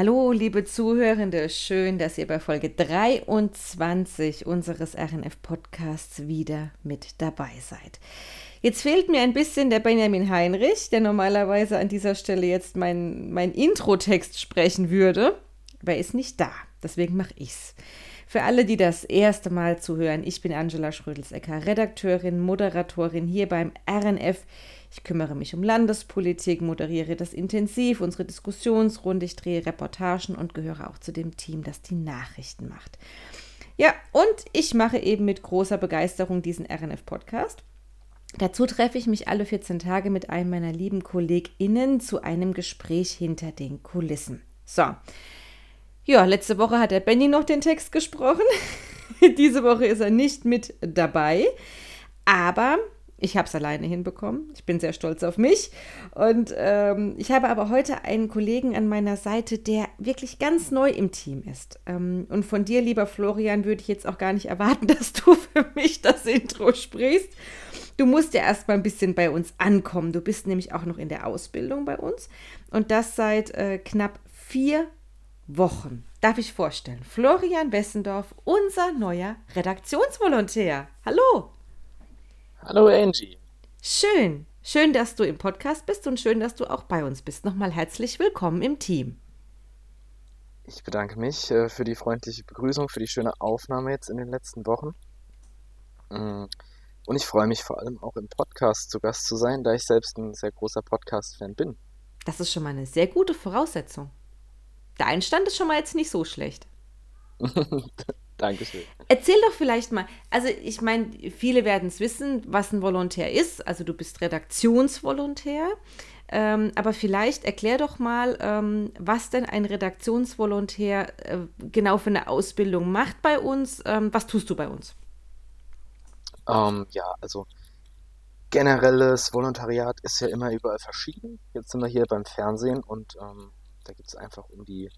Hallo, liebe Zuhörende, schön, dass ihr bei Folge 23 unseres RNF-Podcasts wieder mit dabei seid. Jetzt fehlt mir ein bisschen der Benjamin Heinrich, der normalerweise an dieser Stelle jetzt mein, mein Intro-Text sprechen würde, aber er ist nicht da, deswegen mache ich's. Für alle, die das erste Mal zuhören, ich bin Angela Schrödelsecker, Redakteurin, Moderatorin hier beim RNF. Ich kümmere mich um Landespolitik, moderiere das intensiv, unsere Diskussionsrunde, ich drehe Reportagen und gehöre auch zu dem Team, das die Nachrichten macht. Ja, und ich mache eben mit großer Begeisterung diesen RNF-Podcast. Dazu treffe ich mich alle 14 Tage mit einem meiner lieben KollegInnen zu einem Gespräch hinter den Kulissen. So. Ja, letzte Woche hat der Benny noch den Text gesprochen. Diese Woche ist er nicht mit dabei. Aber ich habe es alleine hinbekommen. Ich bin sehr stolz auf mich. Und ähm, ich habe aber heute einen Kollegen an meiner Seite, der wirklich ganz neu im Team ist. Ähm, und von dir, lieber Florian, würde ich jetzt auch gar nicht erwarten, dass du für mich das Intro sprichst. Du musst ja erst mal ein bisschen bei uns ankommen. Du bist nämlich auch noch in der Ausbildung bei uns. Und das seit äh, knapp vier Wochen. Darf ich vorstellen? Florian Wessendorf, unser neuer Redaktionsvolontär. Hallo! Hallo Angie. Schön, schön, dass du im Podcast bist und schön, dass du auch bei uns bist. Nochmal herzlich willkommen im Team. Ich bedanke mich äh, für die freundliche Begrüßung, für die schöne Aufnahme jetzt in den letzten Wochen. Mm, und ich freue mich vor allem auch im Podcast zu Gast zu sein, da ich selbst ein sehr großer Podcast-Fan bin. Das ist schon mal eine sehr gute Voraussetzung. Der Einstand ist schon mal jetzt nicht so schlecht. Dankeschön. Erzähl doch vielleicht mal, also ich meine, viele werden es wissen, was ein Volontär ist. Also du bist Redaktionsvolontär. Ähm, aber vielleicht erklär doch mal, ähm, was denn ein Redaktionsvolontär äh, genau für eine Ausbildung macht bei uns. Ähm, was tust du bei uns? Ähm, ja, also generelles Volontariat ist ja immer überall verschieden. Jetzt sind wir hier beim Fernsehen und ähm, da geht es einfach um die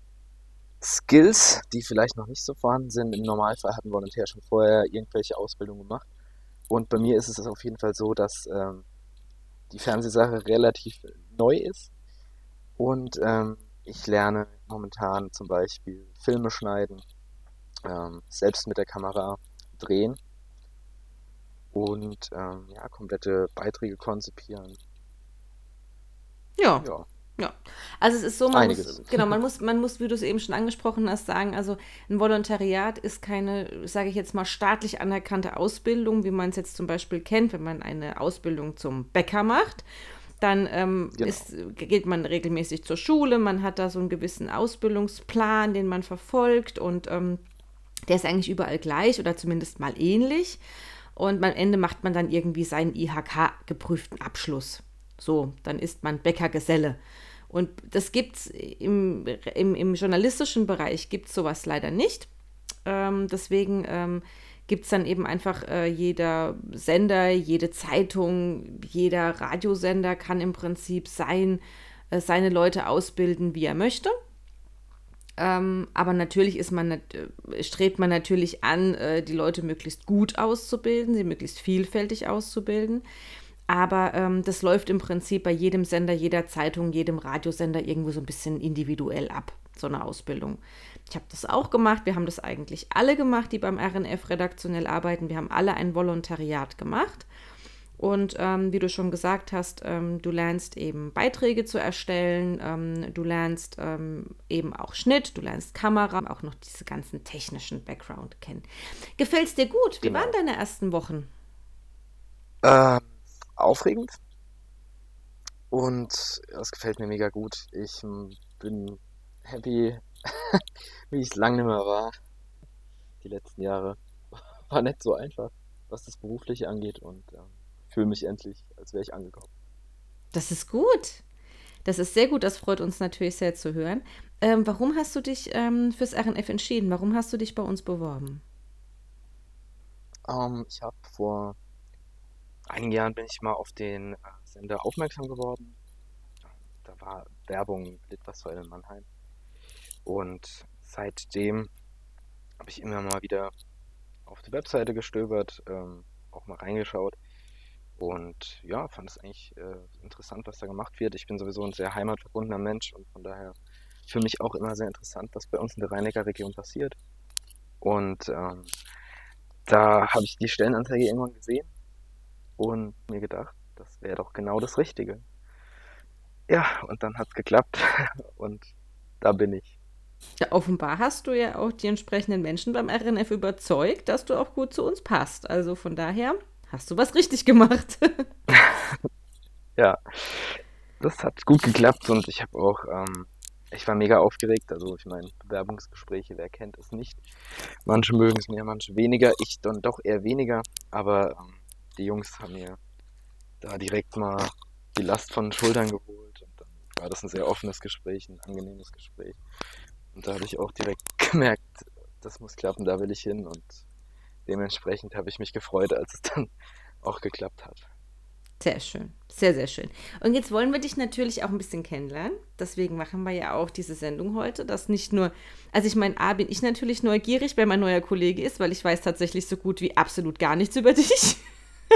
Skills, die vielleicht noch nicht so vorhanden sind. Im Normalfall hat ein Volontär schon vorher irgendwelche Ausbildungen gemacht. Und bei mir ist es auf jeden Fall so, dass ähm, die Fernsehsache relativ neu ist. Und ähm, ich lerne momentan zum Beispiel Filme schneiden, ähm, selbst mit der Kamera drehen und ähm, ja, komplette Beiträge konzipieren. Ja. ja. Ja, also es ist so, man muss, genau, man muss, man muss, wie du es eben schon angesprochen hast, sagen, also ein Volontariat ist keine, sage ich jetzt mal, staatlich anerkannte Ausbildung, wie man es jetzt zum Beispiel kennt, wenn man eine Ausbildung zum Bäcker macht. Dann ähm, genau. ist, geht man regelmäßig zur Schule, man hat da so einen gewissen Ausbildungsplan, den man verfolgt und ähm, der ist eigentlich überall gleich oder zumindest mal ähnlich. Und am Ende macht man dann irgendwie seinen IHK-geprüften Abschluss. So, dann ist man Bäckergeselle. Und das gibt es im, im, im, journalistischen Bereich, gibt es sowas leider nicht. Ähm, deswegen ähm, gibt es dann eben einfach äh, jeder Sender, jede Zeitung, jeder Radiosender kann im Prinzip sein, äh, seine Leute ausbilden, wie er möchte. Ähm, aber natürlich ist man, äh, strebt man natürlich an, äh, die Leute möglichst gut auszubilden, sie möglichst vielfältig auszubilden. Aber ähm, das läuft im Prinzip bei jedem Sender, jeder Zeitung, jedem Radiosender irgendwo so ein bisschen individuell ab, so eine Ausbildung. Ich habe das auch gemacht. Wir haben das eigentlich alle gemacht, die beim RNF redaktionell arbeiten. Wir haben alle ein Volontariat gemacht. Und ähm, wie du schon gesagt hast, ähm, du lernst eben Beiträge zu erstellen, ähm, du lernst ähm, eben auch Schnitt, du lernst Kamera, auch noch diese ganzen technischen Background kennen. Gefällt es dir gut? Wie genau. waren deine ersten Wochen? Ähm, aufregend. Und das gefällt mir mega gut. Ich bin happy, wie ich es lange nicht mehr war. Die letzten Jahre. War nicht so einfach, was das Berufliche angeht. Und ähm, fühle mich endlich, als wäre ich angekommen. Das ist gut. Das ist sehr gut. Das freut uns natürlich sehr zu hören. Ähm, warum hast du dich ähm, fürs RNF entschieden? Warum hast du dich bei uns beworben? Ähm, ich habe vor einigen Jahren bin ich mal auf den äh, Sender aufmerksam geworden. Da war Werbung Litwasser in Mannheim. Und seitdem habe ich immer mal wieder auf die Webseite gestöbert, ähm, auch mal reingeschaut. Und ja, fand es eigentlich äh, interessant, was da gemacht wird. Ich bin sowieso ein sehr heimatverbundener Mensch und von daher für mich auch immer sehr interessant, was bei uns in der Rhein-Neckar-Region passiert. Und ähm, da habe ich die Stellenanzeige irgendwann gesehen und mir gedacht, das wäre doch genau das Richtige. Ja, und dann hat es geklappt und da bin ich. Ja, offenbar hast du ja auch die entsprechenden Menschen beim RNF überzeugt, dass du auch gut zu uns passt. Also von daher hast du was richtig gemacht. ja, das hat gut geklappt und ich habe auch, ähm, ich war mega aufgeregt. Also ich meine, Bewerbungsgespräche, wer kennt es nicht. Manche mögen es mehr, manche weniger. Ich dann doch eher weniger. Aber ähm, die Jungs haben mir da direkt mal die Last von den Schultern geholt. Und dann war das ein sehr offenes Gespräch, ein angenehmes Gespräch. Und da habe ich auch direkt gemerkt, das muss klappen, da will ich hin. Und dementsprechend habe ich mich gefreut, als es dann auch geklappt hat. Sehr schön, sehr, sehr schön. Und jetzt wollen wir dich natürlich auch ein bisschen kennenlernen. Deswegen machen wir ja auch diese Sendung heute. Das nicht nur, also ich meine, A, bin ich natürlich neugierig, wer mein neuer Kollege ist, weil ich weiß tatsächlich so gut wie absolut gar nichts über dich.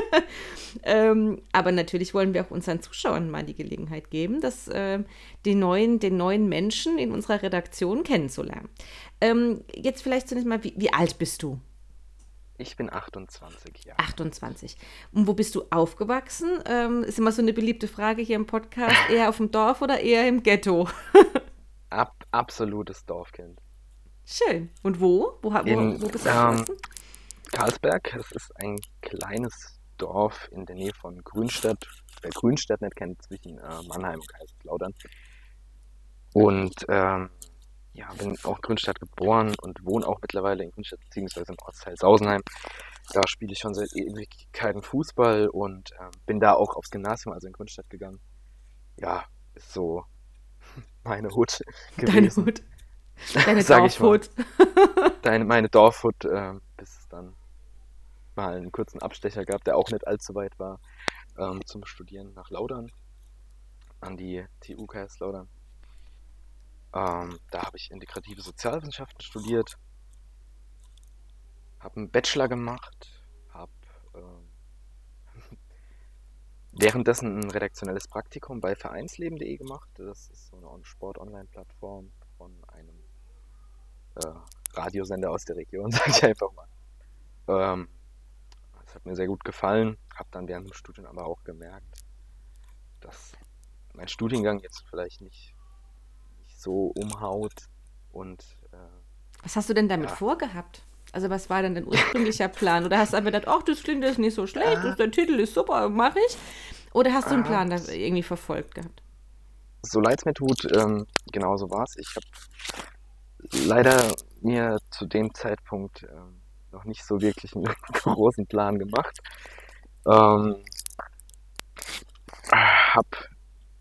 ähm, aber natürlich wollen wir auch unseren Zuschauern mal die Gelegenheit geben, das, äh, den, neuen, den neuen Menschen in unserer Redaktion kennenzulernen. Ähm, jetzt vielleicht zunächst mal, wie, wie alt bist du? Ich bin 28, ja. 28. Und wo bist du aufgewachsen? Ähm, ist immer so eine beliebte Frage hier im Podcast. Eher auf dem Dorf oder eher im Ghetto? Ab, absolutes Dorfkind. Schön. Und wo? Wo, wo, in, wo bist du ähm, Karlsberg. Es ist ein kleines Dorf in der Nähe von Grünstadt. Wer Grünstadt nicht kennt, zwischen äh, Mannheim und Kaiserslautern. Und ähm, ja, bin auch in Grünstadt geboren und wohne auch mittlerweile in Grünstadt beziehungsweise im Ortsteil Sausenheim. Da spiele ich schon seit Ewigkeiten Fußball und äh, bin da auch aufs Gymnasium, also in Grünstadt gegangen. Ja, ist so meine Hut gewesen. Deine Hut. Deine Dorfhut. Deine, meine Dorfhut, äh, bis es dann mal einen kurzen Abstecher gab, der auch nicht allzu weit war, ähm, zum Studieren nach Laudern, an die TU Kaiserslautern. Ähm, da habe ich integrative Sozialwissenschaften studiert, habe einen Bachelor gemacht, habe äh, währenddessen ein redaktionelles Praktikum bei Vereinsleben.de gemacht. Das ist so eine Sport-Online-Plattform von einem äh, Radiosender aus der Region, sage ich einfach mal. Ähm, hat mir sehr gut gefallen, habe dann während dem Studium aber auch gemerkt, dass mein Studiengang jetzt vielleicht nicht so umhaut. Und äh, was hast du denn damit ja. vorgehabt? Also was war denn dein ursprünglicher Plan? Oder hast du einfach gedacht, ach, das klingt jetzt nicht so schlecht, ah. der Titel ist super, mache ich? Oder hast du einen ah. Plan da irgendwie verfolgt gehabt? So leid es mir tut, ähm, genau so war es. Ich habe leider mir zu dem Zeitpunkt ähm, noch nicht so wirklich einen großen Plan gemacht. Ähm, habe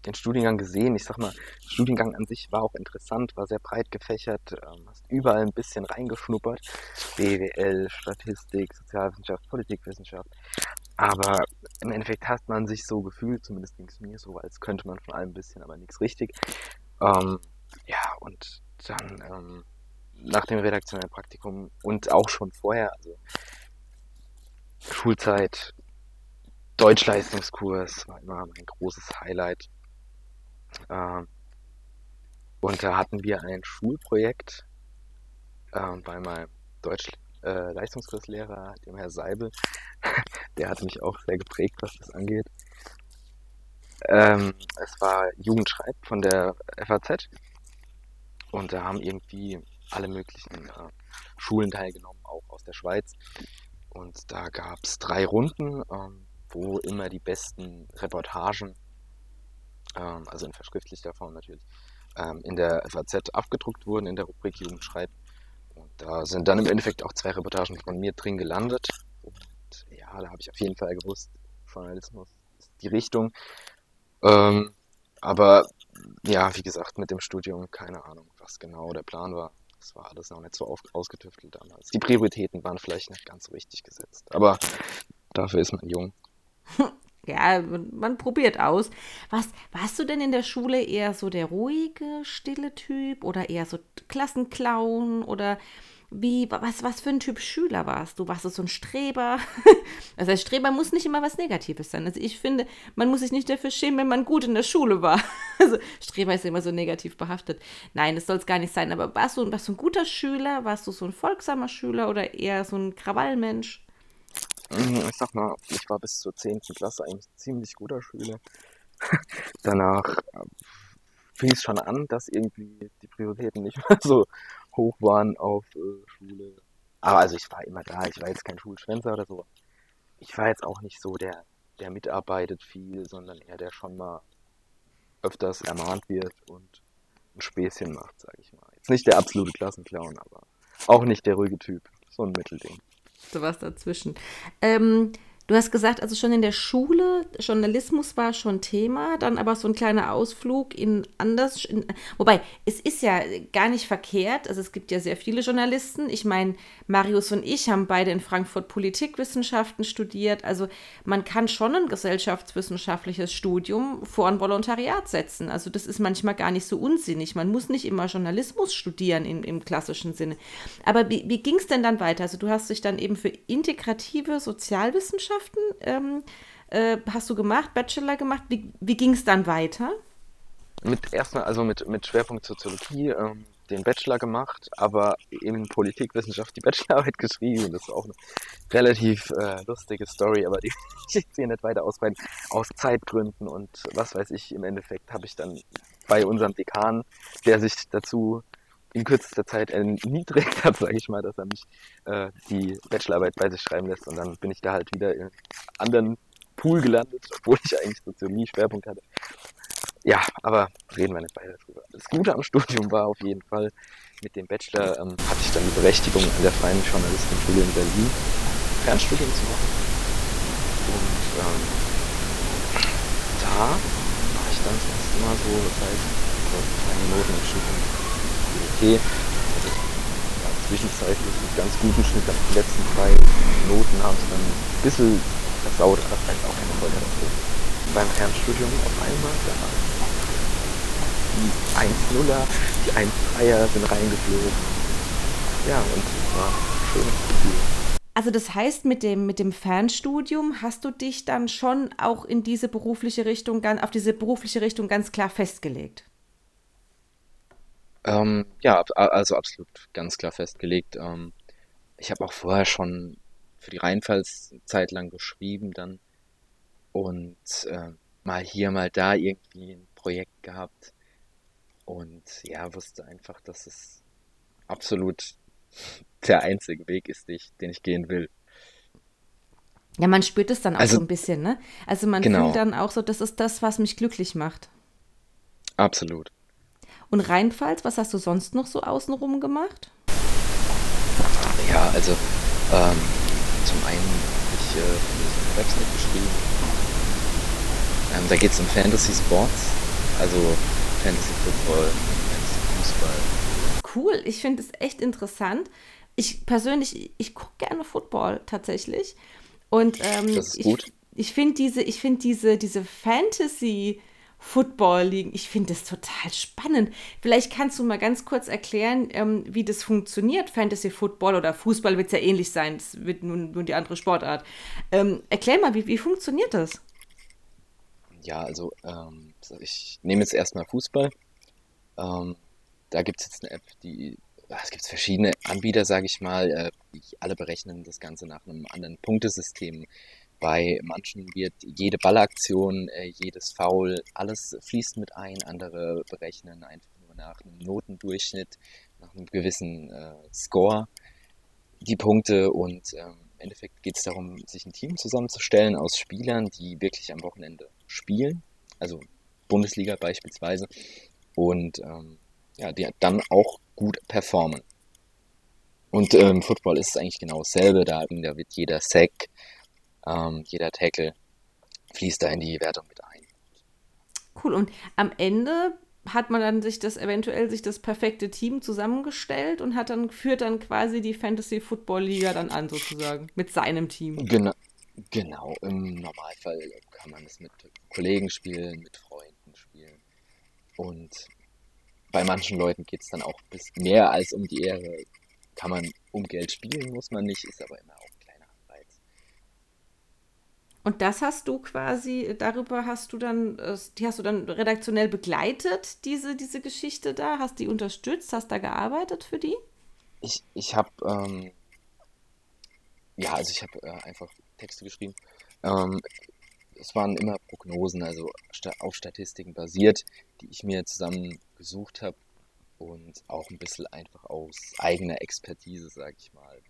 den Studiengang gesehen. Ich sag mal, der Studiengang an sich war auch interessant, war sehr breit gefächert, ähm, hast überall ein bisschen reingeschnuppert. BWL, Statistik, Sozialwissenschaft, Politikwissenschaft. Aber im Endeffekt hat man sich so gefühlt, zumindest ging es mir so, als könnte man von allem ein bisschen, aber nichts richtig. Ähm, ja, und dann ähm, nach dem redaktionellen Praktikum und auch schon vorher, also Schulzeit, Deutschleistungskurs war immer mein großes Highlight. Ähm, und da hatten wir ein Schulprojekt äh, bei meinem Deutsch-Leistungskurslehrer, äh, dem Herr Seibel. Der hat mich auch sehr geprägt, was das angeht. Ähm, es war Jugendschreib von der FAZ. Und da haben irgendwie alle möglichen äh, Schulen teilgenommen, auch aus der Schweiz. Und da gab es drei Runden, ähm, wo immer die besten Reportagen ähm, also in verschriftlichter Form natürlich, ähm, in der FAZ abgedruckt wurden, in der Rubrik Jugend schreibt. Und da sind dann im Endeffekt auch zwei Reportagen von mir drin gelandet. Und ja, da habe ich auf jeden Fall gewusst, Journalismus ist die Richtung. Ähm, aber ja, wie gesagt, mit dem Studium keine Ahnung, was genau der Plan war. Das war alles noch nicht so auf, ausgetüftelt damals. Die Prioritäten waren vielleicht nicht ganz so richtig gesetzt. Aber dafür ist man jung. ja, man probiert aus. Was, warst du denn in der Schule eher so der ruhige, stille Typ oder eher so Klassenclown oder wie, was, was für ein Typ Schüler warst du? Warst du so ein Streber? Das heißt, Streber muss nicht immer was Negatives sein. Also ich finde, man muss sich nicht dafür schämen, wenn man gut in der Schule war. Also Streber ist immer so negativ behaftet. Nein, das soll es gar nicht sein. Aber warst du, warst du ein guter Schüler? Warst du so ein folgsamer Schüler oder eher so ein Krawallmensch? Mhm, ich sag mal, ich war bis zur 10. Klasse eigentlich ein ziemlich guter Schüler. Danach äh, fing es schon an, dass irgendwie die Prioritäten nicht mehr so hoch waren auf äh, Schule. Aber also ich war immer da, ich war jetzt kein Schulschwänzer oder so. Ich war jetzt auch nicht so der, der mitarbeitet viel, sondern eher der schon mal öfters ermahnt wird und ein Späßchen macht, sage ich mal. Jetzt nicht der absolute Klassenclown, aber auch nicht der ruhige Typ. So ein Mittelding. So was dazwischen. Ähm, Du hast gesagt, also schon in der Schule, Journalismus war schon Thema, dann aber so ein kleiner Ausflug in anders. In, wobei, es ist ja gar nicht verkehrt. Also es gibt ja sehr viele Journalisten. Ich meine, Marius und ich haben beide in Frankfurt Politikwissenschaften studiert. Also man kann schon ein gesellschaftswissenschaftliches Studium vor ein Volontariat setzen. Also das ist manchmal gar nicht so unsinnig. Man muss nicht immer Journalismus studieren in, im klassischen Sinne. Aber wie, wie ging es denn dann weiter? Also du hast dich dann eben für integrative Sozialwissenschaften Wissenschaften ähm, äh, hast du gemacht, Bachelor gemacht. Wie, wie ging es dann weiter? Mit erstmal, also mit, mit Schwerpunkt Soziologie, ähm, den Bachelor gemacht, aber in Politikwissenschaft die Bachelorarbeit geschrieben. Das ist auch eine relativ äh, lustige Story, aber die ich jetzt hier nicht weiter ausbreiten. Aus Zeitgründen und was weiß ich, im Endeffekt habe ich dann bei unserem Dekan, der sich dazu in kürzester Zeit erniedrigt hat, sage ich mal, dass er mich äh, die Bachelorarbeit bei sich schreiben lässt und dann bin ich da halt wieder in anderen Pool gelandet, obwohl ich eigentlich Soziologie Schwerpunkt hatte. Ja, aber reden wir nicht weiter drüber. Das Gute am Studium war auf jeden Fall, mit dem Bachelor ähm, hatte ich dann die Berechtigung an der Freien Journalistenschule in Berlin Fernstudium zu machen. Und ähm, da war ich dann das erste Mal so seit zwei Minuten im Studium okay. Also, ja, zwischenzeitlich einen ganz guten Schnitt. Die letzten drei Noten haben es dann ein bisschen versaut, aber heißt auch keine Folge dafür. Beim Fernstudium auf einmal, da die 1-0er, die 1-3er sind reingeflogen. Ja, und es war ein schönes Gefühl. Also das heißt, mit dem, mit dem Fernstudium hast du dich dann schon auch in diese berufliche Richtung, auf diese berufliche Richtung ganz klar festgelegt? Ähm, ja, also absolut ganz klar festgelegt. Ähm, ich habe auch vorher schon für die Rheinpfalz Zeit lang geschrieben dann und äh, mal hier, mal da irgendwie ein Projekt gehabt und ja, wusste einfach, dass es absolut der einzige Weg ist, den ich, den ich gehen will. Ja, man spürt es dann auch also, so ein bisschen, ne? Also man genau. fühlt dann auch so, das ist das, was mich glücklich macht. Absolut. Und Rheinpfalz, was hast du sonst noch so außenrum gemacht? Ja, also ähm, zum einen habe ich äh, eine Website geschrieben. Ähm, da geht es um Fantasy Sports, also Fantasy Football, Fantasy Fußball. Cool, ich finde es echt interessant. Ich persönlich, ich gucke gerne Football tatsächlich. Und ähm, das ist gut. ich, ich finde diese, ich finde diese, diese Fantasy- Football liegen. Ich finde das total spannend. Vielleicht kannst du mal ganz kurz erklären, ähm, wie das funktioniert, Fantasy Football oder Fußball wird es ja ähnlich sein, es wird nun, nun die andere Sportart. Ähm, erklär mal, wie, wie funktioniert das? Ja, also ähm, ich nehme jetzt erstmal Fußball. Ähm, da gibt es jetzt eine App, die ah, es gibt verschiedene Anbieter, sage ich mal, äh, alle berechnen das Ganze nach einem anderen Punktesystem. Bei manchen wird jede Ballaktion, äh, jedes Foul, alles fließt mit ein. Andere berechnen einfach nur nach einem Notendurchschnitt, nach einem gewissen äh, Score die Punkte. Und ähm, im Endeffekt geht es darum, sich ein Team zusammenzustellen aus Spielern, die wirklich am Wochenende spielen, also Bundesliga beispielsweise, und ähm, ja, die dann auch gut performen. Und im ähm, Football ist es eigentlich genau dasselbe. Da, da wird jeder Sack, ähm, jeder Tackle fließt da in die Wertung mit ein. Cool. Und am Ende hat man dann sich das eventuell sich das perfekte Team zusammengestellt und hat dann führt dann quasi die Fantasy Football Liga dann an sozusagen mit seinem Team. Genau, genau. Im Normalfall kann man es mit Kollegen spielen, mit Freunden und bei manchen Leuten geht es dann auch bis mehr als um die Ehre. kann man um Geld spielen, muss man nicht, ist aber immer auch ein kleiner Anreiz. Und das hast du quasi, darüber hast du dann, die hast du dann redaktionell begleitet, diese, diese Geschichte da, hast die unterstützt, hast da gearbeitet für die? Ich, ich habe, ähm, ja, also ich habe äh, einfach Texte geschrieben. Ähm, es waren immer Prognosen, also auf Statistiken basiert, die ich mir zusammen gesucht habe und auch ein bisschen einfach aus eigener Expertise, sag ich mal.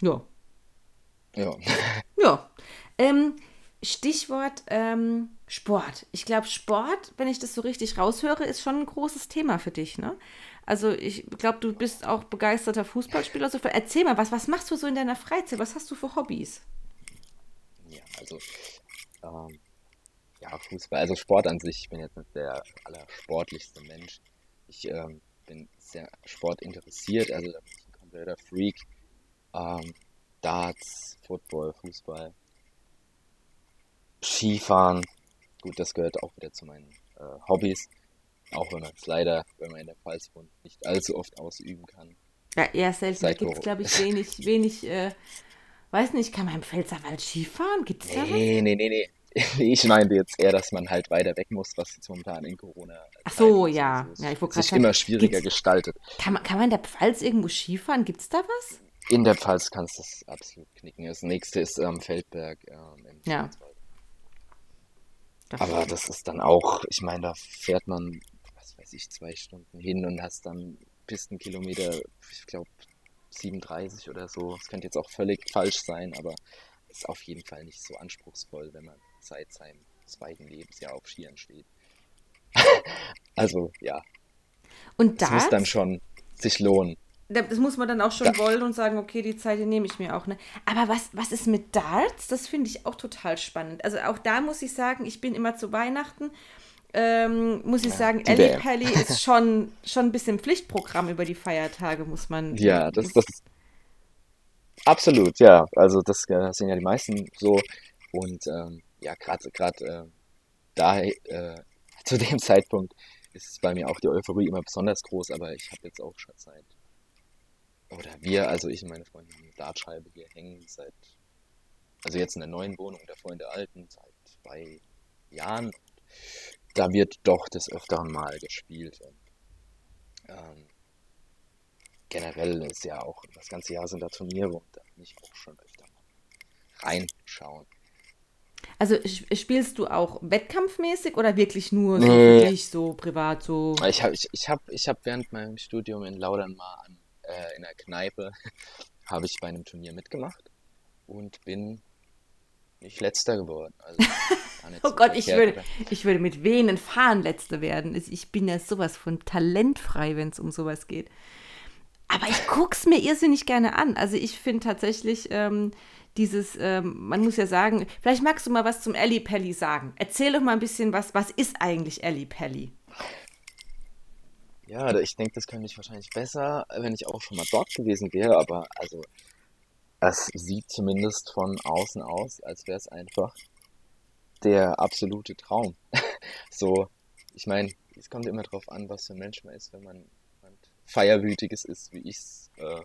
Ja. Ja. Ja. Ähm, Stichwort ähm, Sport. Ich glaube, Sport, wenn ich das so richtig raushöre, ist schon ein großes Thema für dich, ne? Also ich glaube, du bist auch begeisterter Fußballspieler. So, erzähl mal, was, was machst du so in deiner Freizeit? Was hast du für Hobbys? Ja, also ähm, ja, Fußball, also Sport an sich, ich bin jetzt nicht der allersportlichste Mensch. Ich ähm, bin sehr sportinteressiert, also da bin ich ein kompletter Freak. Ähm, Darts, Football, Fußball, Skifahren, gut, das gehört auch wieder zu meinen äh, Hobbys. Auch wenn man es leider, wenn man in der Pfalz wohnt, nicht allzu oft ausüben kann. Ja, eher selten. Da gibt es, glaube ich, wenig, wenig, äh, weiß nicht, kann man im Pfälzerwald Skifahren? Gibt es da was? Nee, nee, nee, nee. Ich meine jetzt eher, dass man halt weiter weg muss, was jetzt momentan in Corona. Ach so, ja. ja ich sich immer schwieriger gestaltet. Kann man, kann man in der Pfalz irgendwo Skifahren? Gibt es da was? In der Pfalz kannst du das absolut knicken. Das nächste ist ähm, Feldberg ähm, im ja. Aber das ist dann auch, ich meine, da fährt man weiß ich, zwei Stunden hin und hast dann Pistenkilometer, ich glaube 37 oder so. Das könnte jetzt auch völlig falsch sein, aber ist auf jeden Fall nicht so anspruchsvoll, wenn man seit seinem zweiten Lebensjahr auf Skiern steht. also ja. Und das, das muss dann schon sich lohnen. Das muss man dann auch schon da. wollen und sagen, okay, die Zeit die nehme ich mir auch. Ne? Aber was, was ist mit Darts? Das finde ich auch total spannend. Also auch da muss ich sagen, ich bin immer zu Weihnachten ähm, muss ich sagen, Ellie Pelli ist schon, schon ein bisschen Pflichtprogramm über die Feiertage, muss man. Ja, das, das ist absolut, ja. Also das, das sind ja die meisten so. Und ähm, ja, gerade gerade äh, da äh, zu dem Zeitpunkt ist bei mir auch die Euphorie immer besonders groß, aber ich habe jetzt auch schon seit oder wir, also ich und meine Freundin, eine Dartscheibe hier hängen seit, also jetzt in der neuen Wohnung, davor in der alten, seit zwei Jahren da wird doch des Öfteren mal gespielt. Und, ähm, generell ist ja auch, das ganze Jahr sind da Turniere und da bin ich auch schon öfter mal reinschauen. Also spielst du auch wettkampfmäßig oder wirklich nur so nee. für dich, so privat, so? Ich habe ich, ich hab, ich hab während meinem Studium in Laudern mal an, äh, in der Kneipe, habe ich bei einem Turnier mitgemacht und bin nicht letzter geworden. Also oh Gott, ich würde, ich würde mit Venen fahren letzter werden. Ich bin ja sowas von talentfrei, wenn es um sowas geht. Aber ich gucke es mir irrsinnig gerne an. Also ich finde tatsächlich ähm, dieses, ähm, man muss ja sagen, vielleicht magst du mal was zum Ellie Pelli sagen. Erzähl doch mal ein bisschen was, was ist eigentlich Ellie Pelli? Ja, ich denke, das könnte ich wahrscheinlich besser, wenn ich auch schon mal dort gewesen wäre, aber also es sieht zumindest von außen aus, als wäre es einfach der absolute Traum. so, ich meine, es kommt immer drauf an, was für ein Mensch man ist, wenn man Feierwütiges ist, wie ich es äh,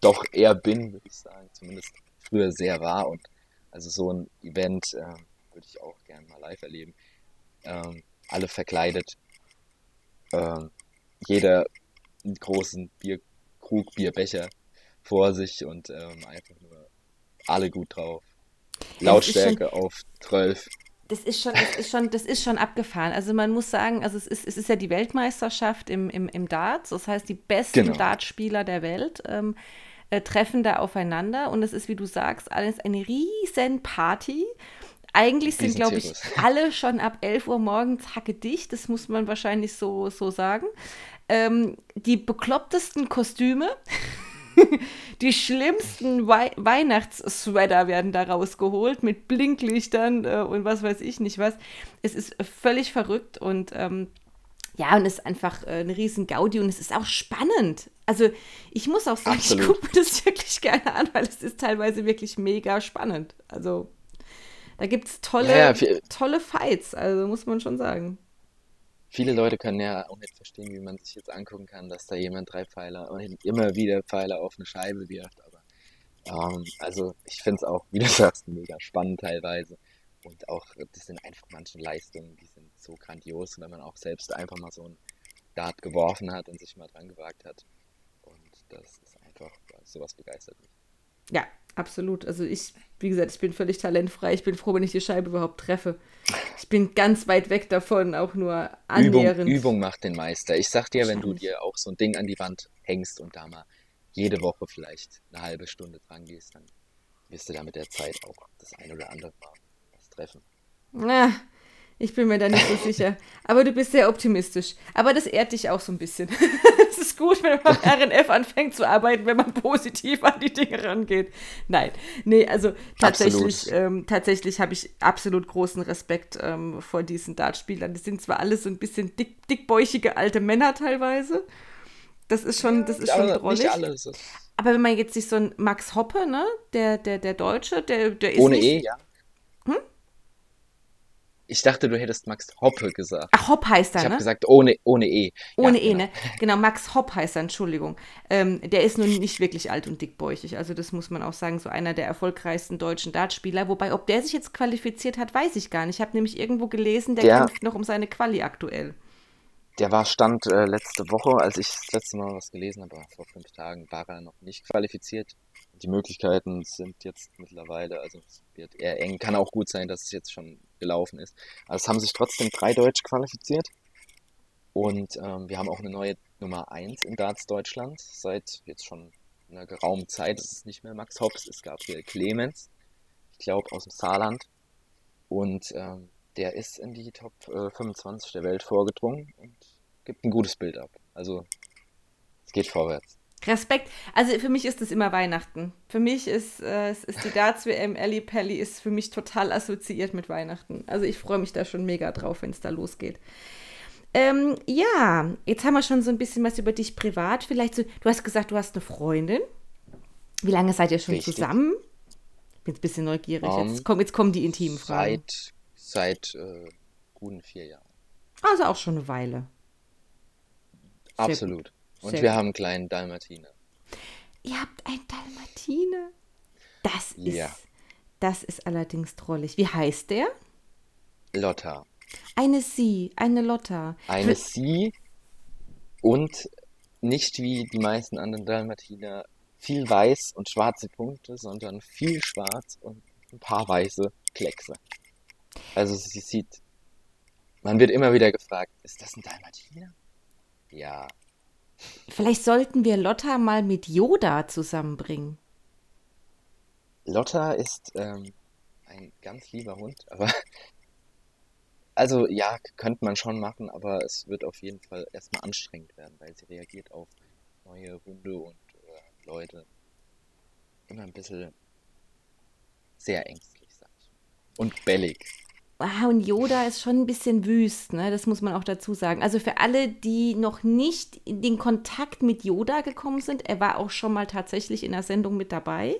doch eher bin, würde ich sagen. Zumindest früher sehr war und also so ein Event äh, würde ich auch gerne mal live erleben. Ähm, alle verkleidet, ähm, jeder einen großen Bierkrug, Bierbecher vor sich und ähm, einfach nur alle gut drauf. Lautstärke schon, auf 12. Das ist schon, das ist schon, das ist schon abgefahren. Also man muss sagen, also es ist, es ist ja die Weltmeisterschaft im, im, im Darts. Das heißt, die besten genau. Dartspieler der Welt ähm, äh, treffen da aufeinander und es ist, wie du sagst, alles eine riesen Party. Eigentlich sind, glaube ich, alle schon ab 11 Uhr morgens hacke dicht. Das muss man wahrscheinlich so, so sagen. Ähm, die beklopptesten Kostüme. die schlimmsten Wei Weihnachtssweater werden da rausgeholt mit Blinklichtern äh, und was weiß ich nicht was. Es ist völlig verrückt und ähm, ja, und es ist einfach äh, eine riesen Gaudi und es ist auch spannend. Also ich muss auch sagen, Absolut. ich gucke mir das wirklich gerne an, weil es ist teilweise wirklich mega spannend. Also da gibt es tolle, ja, ja, tolle Fights, also muss man schon sagen. Viele Leute können ja auch nicht verstehen, wie man sich jetzt angucken kann, dass da jemand drei Pfeiler und immer wieder Pfeiler auf eine Scheibe wirft. Aber ähm, also ich finde es auch, wie du sagst, mega spannend teilweise. Und auch, das sind einfach manche Leistungen, die sind so grandios, wenn man auch selbst einfach mal so ein Dart geworfen hat und sich mal dran gewagt hat. Und das ist einfach, sowas begeistert mich. Ja, absolut. Also ich, wie gesagt, ich bin völlig talentfrei. Ich bin froh, wenn ich die Scheibe überhaupt treffe. Ich bin ganz weit weg davon, auch nur annähernd. Übung, Übung macht den Meister. Ich sag dir, wenn du dir auch so ein Ding an die Wand hängst und da mal jede Woche vielleicht eine halbe Stunde dran gehst, dann wirst du da mit der Zeit auch das ein oder andere Mal was treffen. Na, ich bin mir da nicht so sicher. Aber du bist sehr optimistisch. Aber das ehrt dich auch so ein bisschen. Es ist gut, wenn man RNF anfängt zu arbeiten, wenn man positiv an die Dinge rangeht. Nein, nee, also tatsächlich, ähm, tatsächlich habe ich absolut großen Respekt ähm, vor diesen Dartspielern. Die sind zwar alles so ein bisschen dick, dickbäuchige alte Männer teilweise. Das ist schon, das ist ja, schon drollig. Aber wenn man jetzt sich so ein Max Hoppe, ne, der, der, der Deutsche, der, der ist. Ohne nicht, E, ja. Hm? Ich dachte, du hättest Max Hoppe gesagt. Ach, Hopp heißt er, ich ne? Ich habe gesagt, ohne, ohne E. Ohne ja, E, genau. ne? Genau, Max Hopp heißt er, Entschuldigung. Ähm, der ist nun nicht wirklich alt und dickbäuchig. Also, das muss man auch sagen, so einer der erfolgreichsten deutschen Dartspieler. Wobei, ob der sich jetzt qualifiziert hat, weiß ich gar nicht. Ich habe nämlich irgendwo gelesen, der, der kämpft noch um seine Quali aktuell. Der war Stand äh, letzte Woche, als ich das letzte Mal was gelesen habe, vor fünf Tagen, war er noch nicht qualifiziert die Möglichkeiten sind jetzt mittlerweile, also es wird eher eng. Kann auch gut sein, dass es jetzt schon gelaufen ist. Aber es haben sich trotzdem drei Deutsch qualifiziert. Und ähm, wir haben auch eine neue Nummer 1 in Darts Deutschland. Seit jetzt schon einer geraumen Zeit. Es ist nicht mehr Max Hobbs, es gab hier Clemens. Ich glaube aus dem Saarland. Und ähm, der ist in die Top äh, 25 der Welt vorgedrungen und gibt ein gutes Bild ab. Also es geht vorwärts. Respekt. Also für mich ist es immer Weihnachten. Für mich ist, äh, ist die Darts-WM Ellie Pelli ist für mich total assoziiert mit Weihnachten. Also ich freue mich da schon mega drauf, wenn es da losgeht. Ähm, ja, jetzt haben wir schon so ein bisschen was über dich privat. Vielleicht so, du hast gesagt, du hast eine Freundin. Wie lange seid ihr schon Richtig. zusammen? Bin ein bisschen neugierig. Um, jetzt, komm, jetzt kommen die intimen Fragen. Seit, seit äh, guten vier Jahren. Also auch schon eine Weile. Sehr Absolut. Und Sehr wir gut. haben einen kleinen Dalmatiner. Ihr habt einen Dalmatiner? Das ist, ja. das ist allerdings drollig. Wie heißt der? Lotta. Eine Sie, eine Lotta. Eine Sie und nicht wie die meisten anderen Dalmatiner viel weiß und schwarze Punkte, sondern viel schwarz und ein paar weiße Kleckse. Also sie sieht, man wird immer wieder gefragt, ist das ein Dalmatiner? Ja, Vielleicht sollten wir Lotta mal mit Yoda zusammenbringen. Lotta ist ähm, ein ganz lieber Hund, aber also ja, könnte man schon machen, aber es wird auf jeden Fall erstmal anstrengend werden, weil sie reagiert auf neue Hunde und äh, Leute immer ein bisschen sehr ängstlich, sag ich. Und bellig. Ah, und Yoda ist schon ein bisschen wüst, ne? Das muss man auch dazu sagen. Also für alle, die noch nicht in den Kontakt mit Yoda gekommen sind, er war auch schon mal tatsächlich in der Sendung mit dabei.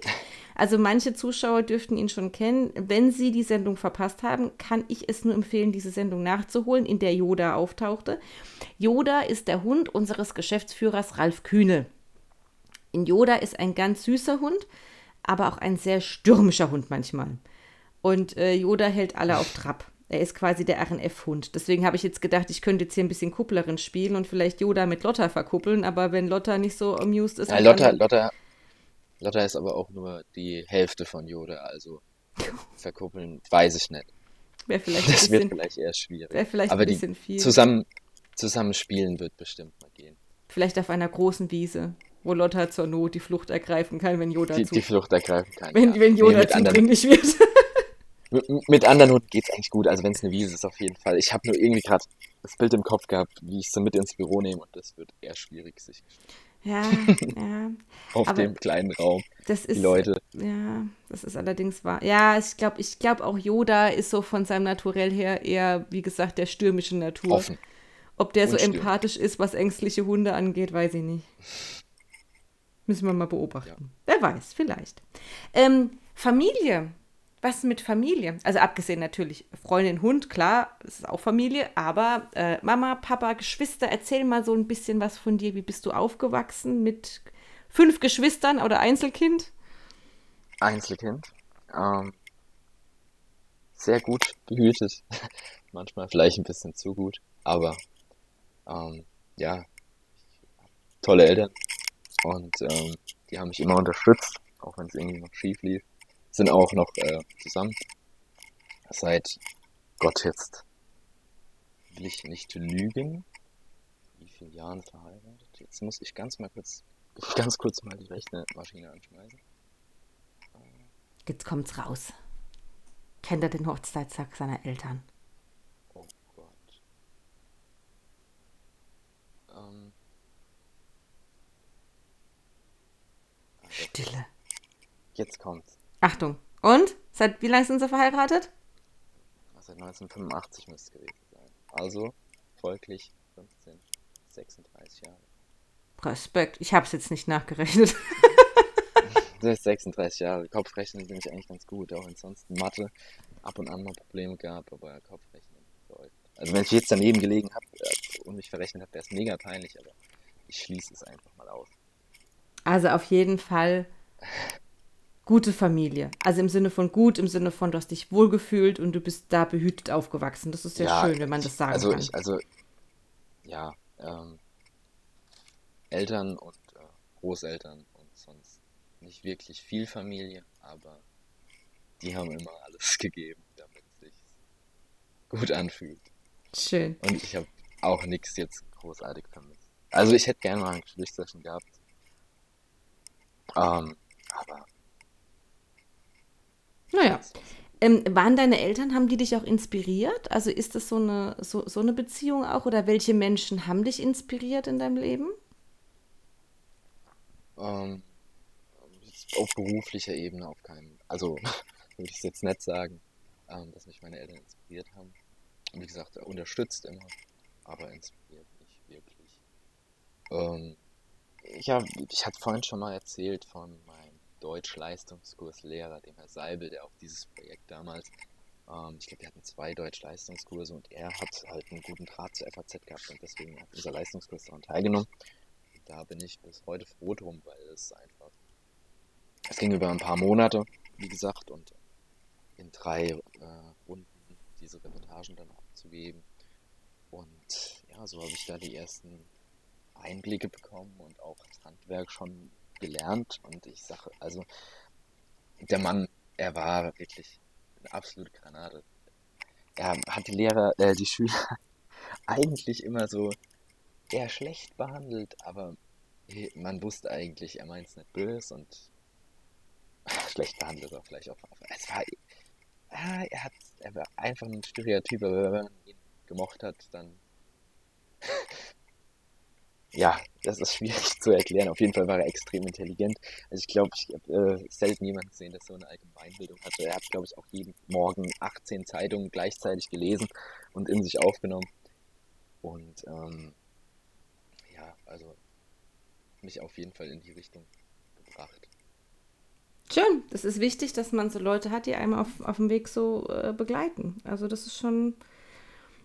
Also manche Zuschauer dürften ihn schon kennen. Wenn sie die Sendung verpasst haben, kann ich es nur empfehlen, diese Sendung nachzuholen, in der Yoda auftauchte. Yoda ist der Hund unseres Geschäftsführers Ralf Kühne. In Yoda ist ein ganz süßer Hund, aber auch ein sehr stürmischer Hund manchmal. Und äh, Yoda hält alle auf Trab. Er ist quasi der RNF-Hund. Deswegen habe ich jetzt gedacht, ich könnte jetzt hier ein bisschen Kupplerin spielen und vielleicht Yoda mit Lotta verkuppeln, aber wenn Lotta nicht so amused ist. Ja, Lotta, Lotta, Lotta ist aber auch nur die Hälfte von Yoda, also verkuppeln weiß ich nicht. Wäre vielleicht das bisschen, wird vielleicht eher schwierig. Wäre vielleicht aber ein bisschen viel. Zusammen, zusammen spielen wird bestimmt mal gehen. Vielleicht auf einer großen Wiese, wo Lotta zur Not die Flucht ergreifen kann, wenn Yoda die, zu, die Flucht ergreifen kann. Wenn, ja. wenn Yoda nee, zu dringlich wird. Mit, anderen Hunden geht es eigentlich gut, also wenn es eine Wiese ist, auf jeden Fall. Ich habe nur irgendwie gerade das Bild im Kopf gehabt, wie ich sie mit ins Büro nehme und das wird eher schwierig sich. Ja, ja. Auf Aber dem kleinen Raum. Das ist, die Leute. Ja, das ist allerdings wahr. Ja, ich glaube ich glaub auch Yoda ist so von seinem Naturell her eher, wie gesagt, der stürmischen Natur. Offen. Ob der so empathisch ist, was ängstliche Hunde angeht, weiß ich nicht. Müssen wir mal beobachten. Ja. Wer weiß, vielleicht. Ähm, Familie was mit Familie? Also abgesehen natürlich Freundin, Hund, klar, das ist auch Familie, aber äh, Mama, Papa, Geschwister, erzähl mal so ein bisschen was von dir. Wie bist du aufgewachsen mit fünf Geschwistern oder Einzelkind? Einzelkind. Ähm, sehr gut behütet. Manchmal vielleicht ein bisschen zu gut, aber ähm, ja, tolle Eltern und ähm, die haben mich immer unterstützt, auch wenn es irgendwie noch schief lief sind auch noch äh, zusammen. Seit Gott jetzt will ich nicht lügen. Wie viele Jahren verheiratet? Jetzt muss ich ganz mal kurz, ganz kurz mal die rechte Maschine anschmeißen. Jetzt kommt's raus. Kennt er den Hochzeitstag seiner Eltern? Oh Gott. Ähm. Stille. Jetzt kommt's. Achtung. Und? Seit wie lange sind Sie verheiratet? Seit 1985 müsste es gewesen sein. Also folglich 15, 36 Jahre. Respekt. Ich habe es jetzt nicht nachgerechnet. das ist 36 Jahre. Kopfrechnen bin ich eigentlich ganz gut, auch wenn es sonst in Mathe ab und an mal Probleme gab, aber Kopfrechnen läuft. Also wenn ich jetzt daneben gelegen habe und mich verrechnet habe, wäre es mega peinlich, aber ich schließe es einfach mal aus. Also auf jeden Fall gute Familie. Also im Sinne von gut, im Sinne von, du hast dich wohlgefühlt und du bist da behütet aufgewachsen. Das ist ja, ja schön, wenn man das sagen also kann. Ich, also, ja, ähm, Eltern und äh, Großeltern und sonst nicht wirklich viel Familie, aber die haben immer alles gegeben, damit es sich gut anfühlt. Schön. Und ich habe auch nichts jetzt großartig vermisst. Also ich hätte gerne mal ein Geschwisterchen gehabt. Ähm, aber naja. Ähm, waren deine Eltern, haben die dich auch inspiriert? Also ist das so eine, so, so eine Beziehung auch? Oder welche Menschen haben dich inspiriert in deinem Leben? Ähm, auf beruflicher Ebene auf keinen. Also würde ich es jetzt nicht sagen, ähm, dass mich meine Eltern inspiriert haben. Wie gesagt, er unterstützt immer, aber inspiriert nicht wirklich. Ähm, ich, hab, ich hatte vorhin schon mal erzählt von meinem Deutsch-Leistungskurslehrer, dem Herr Seibel, der auch dieses Projekt damals, ähm, ich glaube, wir hatten zwei Deutsch-Leistungskurse und er hat halt einen guten Draht zur FAZ gehabt und deswegen hat unser Leistungskurs daran teilgenommen. Und da bin ich bis heute froh drum, weil es einfach, es ging über ein paar Monate, wie gesagt, und in drei äh, Runden diese Reportagen dann abzugeben. Und ja, so habe ich da die ersten Einblicke bekommen und auch das Handwerk schon gelernt und ich sage, also der Mann, er war wirklich eine absolute Granate. Er hat die Lehrer, äh, die Schüler eigentlich immer so eher schlecht behandelt, aber man wusste eigentlich, er meint es nicht böse und schlecht behandelt war vielleicht auch. Es war, er hat, er war einfach ein Stereotyp, aber wenn man ihn gemocht hat, dann ja, das ist schwierig zu erklären. Auf jeden Fall war er extrem intelligent. Also ich glaube, ich habe äh, selten jemanden gesehen, der so eine Allgemeinbildung hatte. Er hat, glaube ich, auch jeden Morgen 18 Zeitungen gleichzeitig gelesen und in sich aufgenommen. Und ähm, ja, also mich auf jeden Fall in die Richtung gebracht. Schön, das ist wichtig, dass man so Leute hat, die einem auf, auf dem Weg so äh, begleiten. Also das ist schon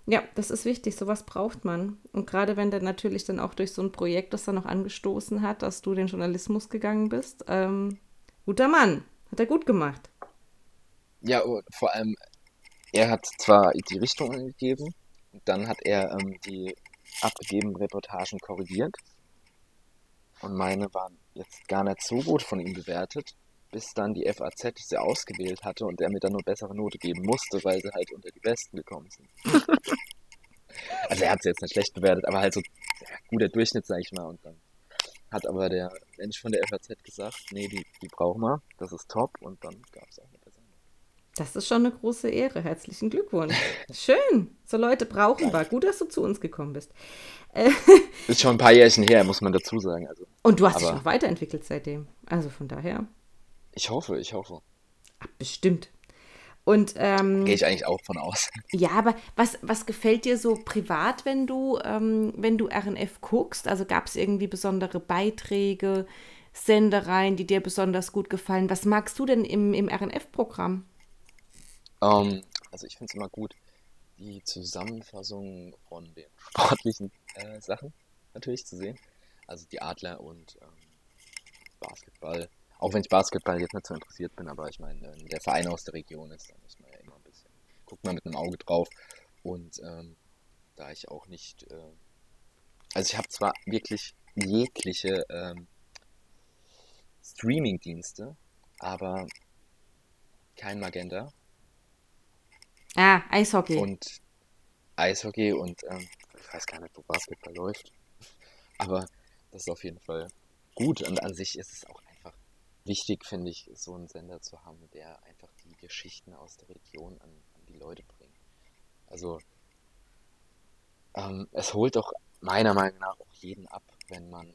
ja, das ist wichtig, sowas braucht man. Und gerade wenn der natürlich dann auch durch so ein Projekt, das er noch angestoßen hat, dass du den Journalismus gegangen bist, ähm, guter Mann, hat er gut gemacht. Ja, vor allem, er hat zwar die Richtung angegeben, dann hat er ähm, die abgegebenen Reportagen korrigiert. Und meine waren jetzt gar nicht so gut von ihm bewertet bis dann die FAZ sie ausgewählt hatte und er mir dann nur bessere Note geben musste, weil sie halt unter die Besten gekommen sind. also er hat sie jetzt nicht schlecht bewertet, aber halt so guter Durchschnitt, sag ich mal. Und dann hat aber der Mensch von der FAZ gesagt, nee, die, die brauchen wir, das ist top und dann gab es auch eine bessere Note. Das ist schon eine große Ehre. Herzlichen Glückwunsch. Schön. So Leute brauchen wir. Gut, dass du zu uns gekommen bist. ist schon ein paar Jährchen her, muss man dazu sagen. Also, und du hast dich noch weiterentwickelt seitdem. Also von daher. Ich hoffe, ich hoffe. Bestimmt. Und ähm, gehe ich eigentlich auch von aus. Ja, aber was, was gefällt dir so privat, wenn du, ähm, wenn du RNF guckst? Also gab es irgendwie besondere Beiträge, Sendereien, die dir besonders gut gefallen? Was magst du denn im, im RNF-Programm? Ähm, also ich finde es immer gut, die Zusammenfassung von den sportlichen äh, Sachen natürlich zu sehen. Also die Adler und ähm, Basketball. Auch wenn ich Basketball jetzt nicht so interessiert bin, aber ich meine, der Verein aus der Region ist, dann muss man ja immer ein bisschen, guckt man mit einem Auge drauf. Und ähm, da ich auch nicht, äh, also ich habe zwar wirklich jegliche ähm, Streaming-Dienste, aber kein Magenta. Ah, Eishockey. Und Eishockey und ähm, ich weiß gar nicht, wo Basketball läuft. Aber das ist auf jeden Fall gut. Und an sich ist es auch wichtig, finde ich, so einen Sender zu haben, der einfach die Geschichten aus der Region an, an die Leute bringt. Also ähm, es holt doch meiner Meinung nach auch jeden ab, wenn man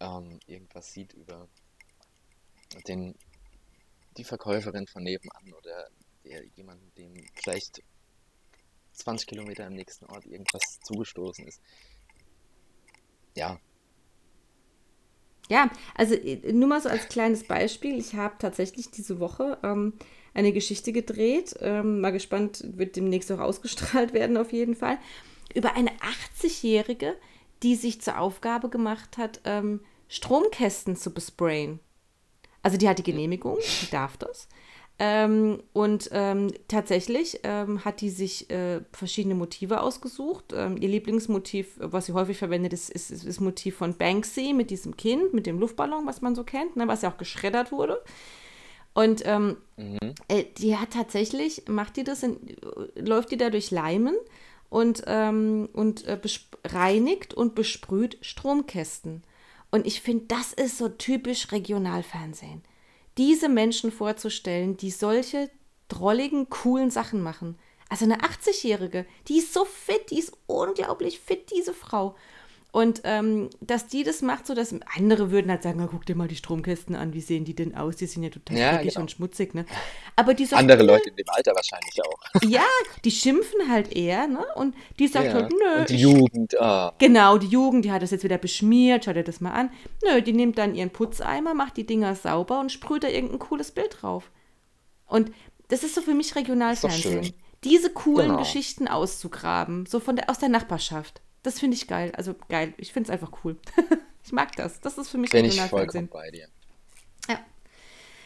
ähm, irgendwas sieht über den, die Verkäuferin von nebenan oder der, jemanden, dem vielleicht 20 Kilometer im nächsten Ort irgendwas zugestoßen ist. Ja. Ja, also äh, nur mal so als kleines Beispiel. Ich habe tatsächlich diese Woche ähm, eine Geschichte gedreht. Ähm, mal gespannt, wird demnächst auch ausgestrahlt werden auf jeden Fall. Über eine 80-Jährige, die sich zur Aufgabe gemacht hat, ähm, Stromkästen zu besprayen. Also die hat die Genehmigung, die darf das. Ähm, und ähm, tatsächlich ähm, hat die sich äh, verschiedene Motive ausgesucht. Ähm, ihr Lieblingsmotiv, was sie häufig verwendet, ist, ist, ist das Motiv von Banksy mit diesem Kind, mit dem Luftballon, was man so kennt, ne, was ja auch geschreddert wurde. Und ähm, mhm. äh, die hat tatsächlich, macht die das, in, läuft die da durch Leimen und, ähm, und äh, reinigt und besprüht Stromkästen. Und ich finde, das ist so typisch Regionalfernsehen diese Menschen vorzustellen, die solche drolligen, coolen Sachen machen. Also eine 80-Jährige, die ist so fit, die ist unglaublich fit, diese Frau. Und ähm, dass die das macht, so dass andere würden halt sagen, guck dir mal die Stromkästen an, wie sehen die denn aus? Die sind ja total ja, genau. und schmutzig, ne? Aber die sagt, andere Leute in dem Alter wahrscheinlich auch. Ja, die schimpfen halt eher, ne? Und die sagt ja. halt, nö. Und die Jugend, ah. Genau, die Jugend, die hat das jetzt wieder beschmiert, schau dir das mal an. Nö, die nimmt dann ihren Putzeimer, macht die Dinger sauber und sprüht da irgendein cooles Bild drauf. Und das ist so für mich Regionalfernsehen. Diese coolen genau. Geschichten auszugraben, so von der, aus der Nachbarschaft. Das finde ich geil. Also geil. Ich finde es einfach cool. ich mag das. Das ist für mich Bin ich vollkommen bei dir. Ja.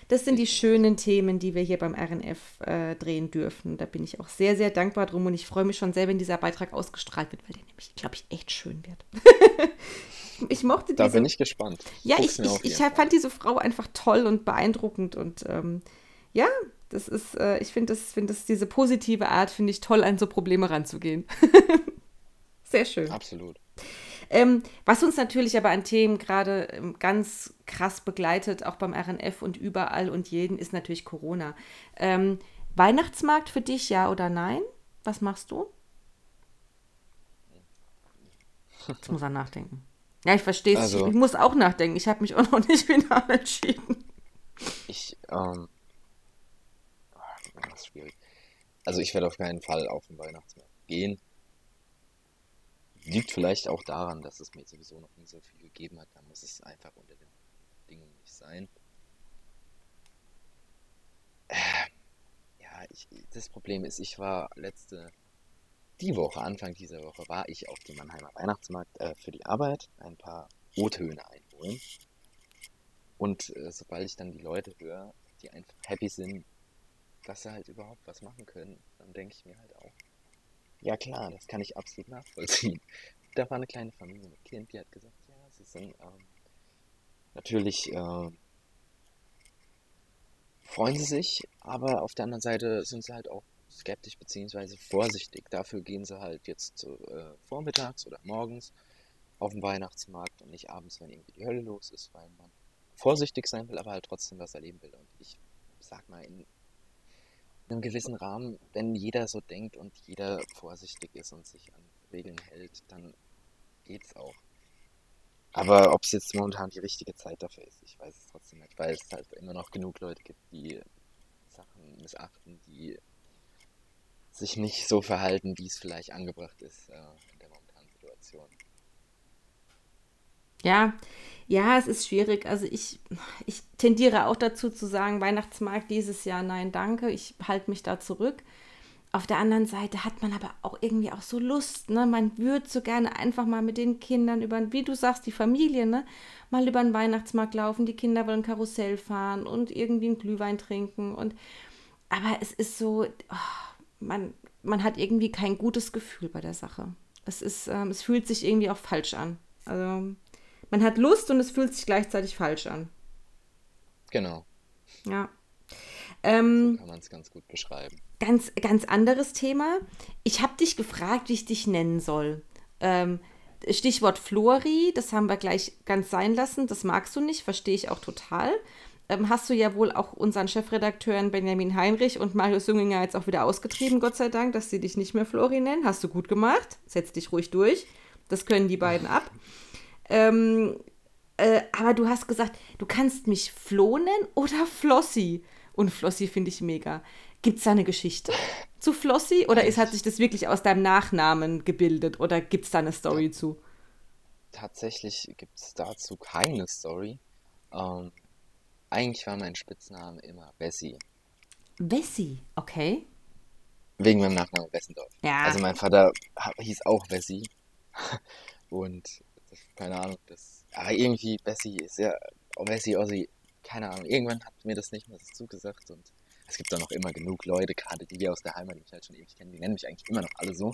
Das sind die schönen Themen, die wir hier beim RNF äh, drehen dürfen. Da bin ich auch sehr, sehr dankbar drum und ich freue mich schon sehr, wenn dieser Beitrag ausgestrahlt wird, weil der nämlich, glaube ich, echt schön wird. ich mochte diese. Da bin ich gespannt. Ja, ich, ich, ich fand diese Frau einfach toll und beeindruckend und ähm, ja, das ist, äh, ich finde das, find das, diese positive Art, finde ich toll, an so Probleme ranzugehen. Sehr schön. Absolut. Ähm, was uns natürlich aber an Themen gerade ähm, ganz krass begleitet, auch beim RNF und überall und jeden, ist natürlich Corona. Ähm, Weihnachtsmarkt für dich, ja oder nein? Was machst du? Jetzt muss er nachdenken. Ja, ich verstehe es. Also, ich muss auch nachdenken. Ich habe mich auch noch nicht final entschieden. Ich, ähm. Das ist schwierig. Also, ich werde auf keinen Fall auf den Weihnachtsmarkt gehen. Liegt vielleicht auch daran, dass es mir sowieso noch nie so viel gegeben hat. Da muss es einfach unter den Bedingungen nicht sein. Ja, ich, das Problem ist, ich war letzte, die Woche, Anfang dieser Woche, war ich auf dem Mannheimer Weihnachtsmarkt äh, für die Arbeit ein paar O-Töne einholen. Und äh, sobald ich dann die Leute höre, die einfach happy sind, dass sie halt überhaupt was machen können, dann denke ich mir halt auch, ja klar, das kann ich absolut nachvollziehen. Da war eine kleine Familie mit Kind, die hat gesagt, ja, sie sind ähm, natürlich äh, freuen sie sich, aber auf der anderen Seite sind sie halt auch skeptisch bzw. vorsichtig. Dafür gehen sie halt jetzt äh, vormittags oder morgens auf den Weihnachtsmarkt und nicht abends, wenn irgendwie die Hölle los ist, weil man vorsichtig sein will, aber halt trotzdem was erleben will. Und ich sag mal, in einem gewissen Rahmen, wenn jeder so denkt und jeder vorsichtig ist und sich an Regeln hält, dann geht's auch. Aber ob es jetzt momentan die richtige Zeit dafür ist, ich weiß es trotzdem nicht, weil es halt immer noch genug Leute gibt, die Sachen missachten, die sich nicht so verhalten, wie es vielleicht angebracht ist äh, in der momentanen Situation. Ja, ja, es ist schwierig. Also ich, ich tendiere auch dazu zu sagen, Weihnachtsmarkt dieses Jahr, nein, danke, ich halte mich da zurück. Auf der anderen Seite hat man aber auch irgendwie auch so Lust, ne? Man würde so gerne einfach mal mit den Kindern über, wie du sagst, die Familie, ne? Mal über den Weihnachtsmarkt laufen, die Kinder wollen Karussell fahren und irgendwie einen Glühwein trinken und aber es ist so, oh, man, man hat irgendwie kein gutes Gefühl bei der Sache. Es ist, ähm, es fühlt sich irgendwie auch falsch an. Also man hat Lust und es fühlt sich gleichzeitig falsch an. Genau. Ja. Ähm, so kann man es ganz gut beschreiben. Ganz, ganz anderes Thema. Ich habe dich gefragt, wie ich dich nennen soll. Ähm, Stichwort Flori, das haben wir gleich ganz sein lassen. Das magst du nicht, verstehe ich auch total. Ähm, hast du ja wohl auch unseren Chefredakteuren Benjamin Heinrich und Marius Junginger jetzt auch wieder ausgetrieben, Gott sei Dank, dass sie dich nicht mehr Flori nennen. Hast du gut gemacht. Setz dich ruhig durch. Das können die beiden ab. Ähm, äh, aber du hast gesagt, du kannst mich Flo nennen oder Flossi. Und Flossi finde ich mega. Gibt es da eine Geschichte zu Flossi oder ist, hat sich das wirklich aus deinem Nachnamen gebildet oder gibt es da eine Story zu? Tatsächlich gibt es dazu keine Story. Ähm, eigentlich war mein Spitzname immer Bessie. Bessie, okay. Wegen meinem Nachnamen Wessendorf. Ja. Also mein Vater hieß auch Bessie. Und das, keine Ahnung, das. Aber irgendwie Bessie ist ja. Oh, Bessie, Ossi, keine Ahnung. Irgendwann hat mir das nicht mehr so zugesagt und es gibt da noch immer genug Leute, gerade die hier aus der Heimat, die mich halt schon ewig kennen, die nennen mich eigentlich immer noch alle so.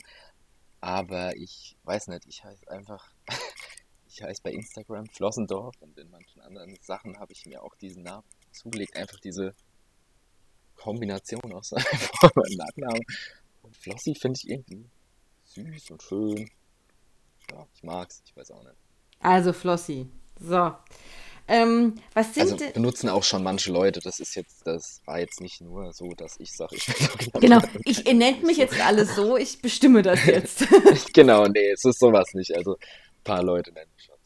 Aber ich weiß nicht, ich heiße einfach, ich heiße bei Instagram Flossendorf und in manchen anderen Sachen habe ich mir auch diesen Namen zugelegt. Einfach diese Kombination aus meinem Nachnamen und Flossi finde ich irgendwie süß und schön. Ja, ich mag's, ich weiß auch nicht. Also Flossi. So. Ähm, was sind also benutzen auch schon manche Leute. Das ist jetzt, das war jetzt nicht nur so, dass ich sage, ich bin so Genau, ich ihr nennt mich jetzt alles so, ich bestimme das jetzt. genau, nee, es ist sowas nicht. Also ein paar Leute nennen mich schon.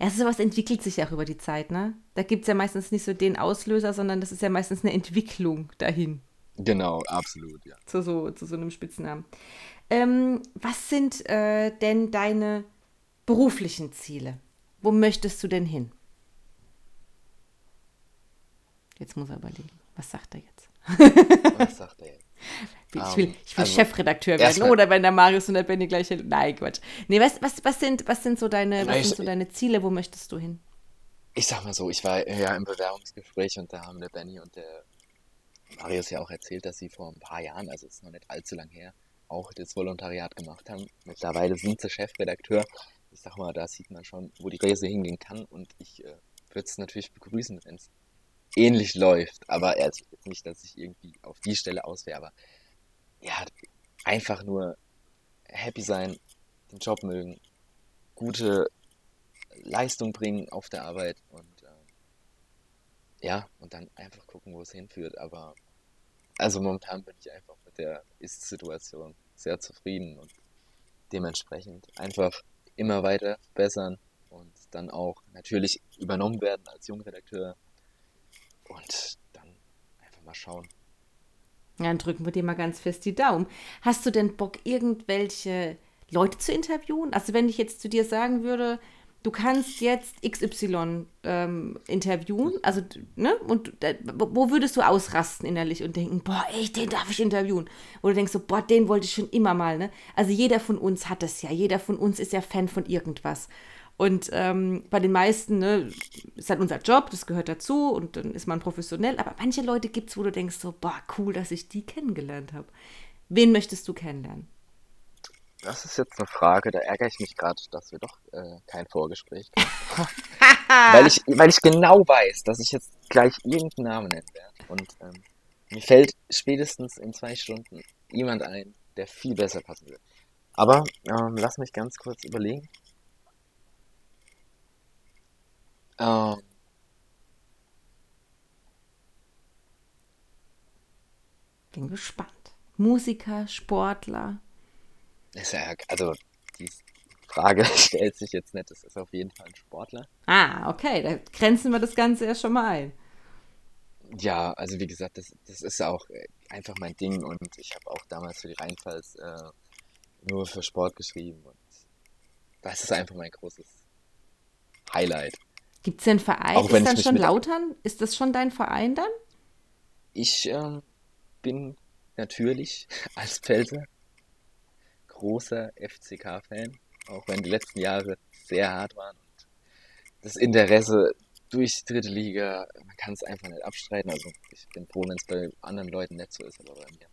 Ja, sowas entwickelt sich auch über die Zeit, ne? Da gibt es ja meistens nicht so den Auslöser, sondern das ist ja meistens eine Entwicklung dahin. Genau, absolut, ja. Zu so, zu so einem Spitznamen. Ähm, was sind äh, denn deine beruflichen Ziele? Wo möchtest du denn hin? Jetzt muss er überlegen. Was sagt er jetzt? Was sagt er jetzt? Ich will, ähm, ich will also Chefredakteur werden. Oder wenn der Marius und der Benny gleich. Nein, Quatsch. Nee, was, was, was, sind, was, sind, so deine, was sind so deine Ziele? Wo möchtest du hin? Ich sag mal so, ich war ja im Bewerbungsgespräch und da haben der Benny und der Marius ja auch erzählt, dass sie vor ein paar Jahren, also es ist noch nicht allzu lang her, auch das Volontariat gemacht haben. Mittlerweile sind sie Chefredakteur. Ich sag mal, da sieht man schon, wo die Reise hingehen kann und ich äh, würde es natürlich begrüßen, wenn es ähnlich läuft. Aber er jetzt nicht, dass ich irgendwie auf die Stelle auswäre, aber ja, einfach nur happy sein, den Job mögen, gute Leistung bringen auf der Arbeit und äh, ja, und dann einfach gucken, wo es hinführt. Aber also momentan bin ich einfach mit der Ist-Situation sehr zufrieden und dementsprechend einfach immer weiter verbessern und dann auch natürlich übernommen werden als Jungredakteur und dann einfach mal schauen. Dann drücken wir dir mal ganz fest die Daumen. Hast du denn Bock, irgendwelche Leute zu interviewen? Also wenn ich jetzt zu dir sagen würde, du kannst jetzt XY ähm, interviewen, also, ne, und äh, wo würdest du ausrasten innerlich und denken, boah, echt, den darf ich interviewen? Oder denkst du, boah, den wollte ich schon immer mal, ne? Also jeder von uns hat das ja, jeder von uns ist ja Fan von irgendwas. Und ähm, bei den meisten ne, ist halt unser Job, das gehört dazu und dann ist man professionell. Aber manche Leute gibt es, wo du denkst so, boah, cool, dass ich die kennengelernt habe. Wen möchtest du kennenlernen? Das ist jetzt eine Frage, da ärgere ich mich gerade, dass wir doch äh, kein Vorgespräch haben. weil, ich, weil ich genau weiß, dass ich jetzt gleich irgendeinen Namen nennen werde. Und ähm, mir fällt spätestens in zwei Stunden jemand ein, der viel besser passen wird. Aber ähm, lass mich ganz kurz überlegen. Ähm, Bin gespannt. Musiker, Sportler. Ja, also die Frage stellt sich jetzt nicht. Das ist auf jeden Fall ein Sportler. Ah, okay. Da grenzen wir das Ganze ja schon mal ein. Ja, also wie gesagt, das, das ist auch äh, einfach mein Ding und ich habe auch damals für die Rheinpfalz äh, nur für Sport geschrieben und das ist einfach mein großes Highlight. Gibt es denn einen Verein? Auch ist dann schon Lautern? Ist das schon dein Verein dann? Ich ähm, bin natürlich als Pfälzer großer FCK-Fan, auch wenn die letzten Jahre sehr hart waren. Und das Interesse durch die dritte Liga, man kann es einfach nicht abstreiten. Also ich bin froh, wenn es bei anderen Leuten nicht so ist, aber bei mir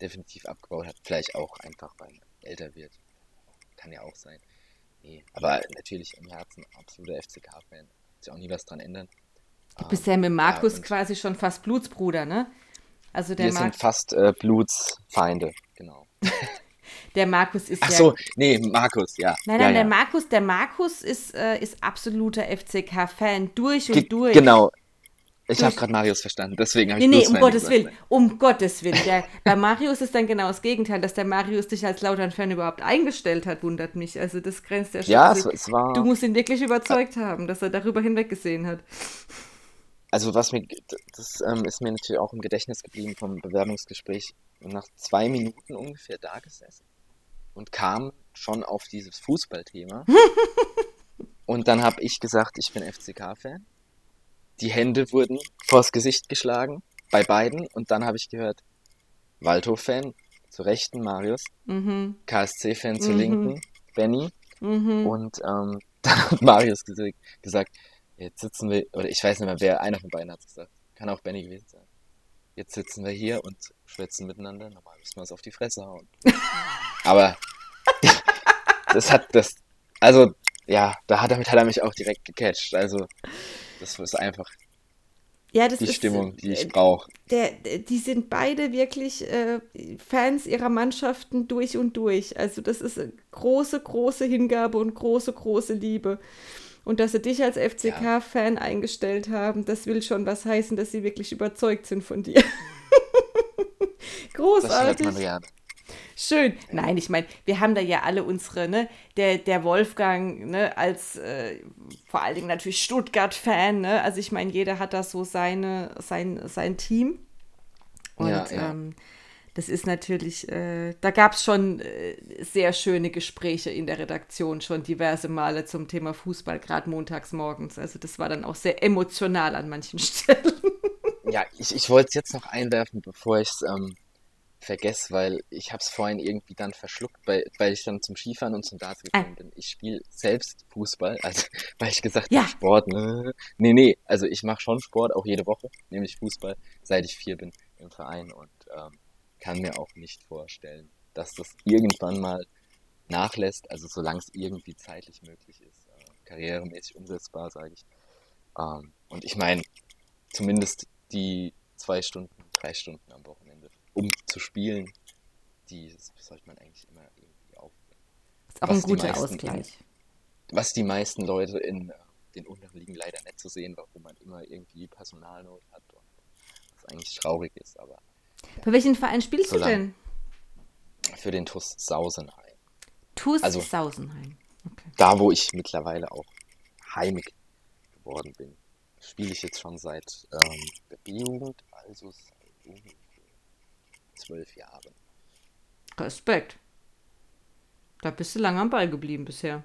definitiv abgebaut hat. Vielleicht auch einfach, weil man älter wird. Kann ja auch sein. Nee, aber natürlich im Herzen absoluter FCK-Fan. Wird sich auch nie was dran ändern. Du bist ja mit Markus und- quasi schon fast Blutsbruder, ne? Also der, Wir Mar sind fast äh, Blutsfeinde, genau. der Markus ist Ach ja. so, nee, Markus, ja. Nein, ja, nein, der ja. Markus, der Markus ist, äh, ist absoluter FCK-Fan durch und Ge durch. Genau. Ich habe gerade Marius verstanden, deswegen habe Nee, ich nee, um Blutsfeinde Gottes. Willen. Um Gottes Willen. Der, bei Marius ist dann genau das Gegenteil, dass der Marius dich als Lautern-Fan überhaupt eingestellt hat, wundert mich. Also das grenzt ja schon. Ja, es, es war. du musst ihn wirklich überzeugt haben, dass er darüber hinweggesehen hat. Also was mir, das ähm, ist mir natürlich auch im Gedächtnis geblieben vom Bewerbungsgespräch. Nach zwei Minuten ungefähr da gesessen und kam schon auf dieses Fußballthema. und dann habe ich gesagt, ich bin FCK-Fan. Die Hände wurden vors Gesicht geschlagen bei beiden und dann habe ich gehört, Waldhof-Fan zur rechten Marius, Mhm, KSC-Fan zur Mhm. linken Benny mhm. und ähm, dann hat Marius gesagt, gesagt, jetzt sitzen wir, oder ich weiß nicht mehr, wer, einer von beiden hat es gesagt. Kann auch Benny gewesen sein. Jetzt sitzen wir hier und schwätzen miteinander. Normal müssen wir uns auf die Fresse hauen. Aber das hat das, also ja, da hat, damit hat er mich auch direkt gecatcht. Also das ist einfach Ja, das die ist, Stimmung, die äh, ich brauche. der, der- die sind beide wirklich äh, Fans ihrer Mannschaften durch und durch. Also das ist eine große, große Hingabe und große, große Liebe. Und dass sie dich als FCK-Fan eingestellt haben, das will schon was heißen, dass sie wirklich überzeugt sind von dir. Großartig. Schön. Nein, ich meine, wir haben da ja alle unsere, ne? Der, der Wolfgang, ne, als äh, vor allen Dingen natürlich Stuttgart-Fan, ne? Also ich meine, jeder hat da so seine, sein, sein Team. Und Ja, ja. Ähm, das ist natürlich, äh, da gab es schon äh, sehr schöne Gespräche in der Redaktion, schon diverse Male zum Thema Fußball, gerade montags morgens. Also das war dann auch sehr emotional an manchen Stellen. Ja, ich, ich wollte es jetzt noch einwerfen, bevor ich es ähm, vergesse, weil ich habe es vorhin irgendwie dann verschluckt, weil, weil ich dann zum Skifahren und zum Darts gekommen bin. Ich spiele selbst Fußball, also weil ich gesagt Ja. habe, Sport, ne? Nee, nee, also ich mache schon Sport, auch jede Woche, nämlich Fußball, seit ich vier bin im Verein und ähm, kann mir auch nicht vorstellen, dass das irgendwann mal nachlässt, also solange es irgendwie zeitlich möglich ist, äh, karrieremäßig umsetzbar, sage ich. Ähm, und ich meine, zumindest die zwei Stunden, drei Stunden am Wochenende, um zu spielen, die sollte man eigentlich immer irgendwie aufbringen. Ist auch Was ein guter meisten Ausgleich. Was die meisten Leute in äh, den unteren Ligen leider nicht zu sehen, warum man immer irgendwie Personalnot hat und was eigentlich traurig ist, aber Bei welchem Verein spielst So du denn? für den TuS Sausenheim. TuS Also- Sausenheim. Okay. Da, wo ich mittlerweile auch heimig geworden bin, spiele ich jetzt schon seit ähm, der B-Jugend, also seit ungefähr zwölf Jahren. Respekt. Da bist du lange am Ball geblieben bisher.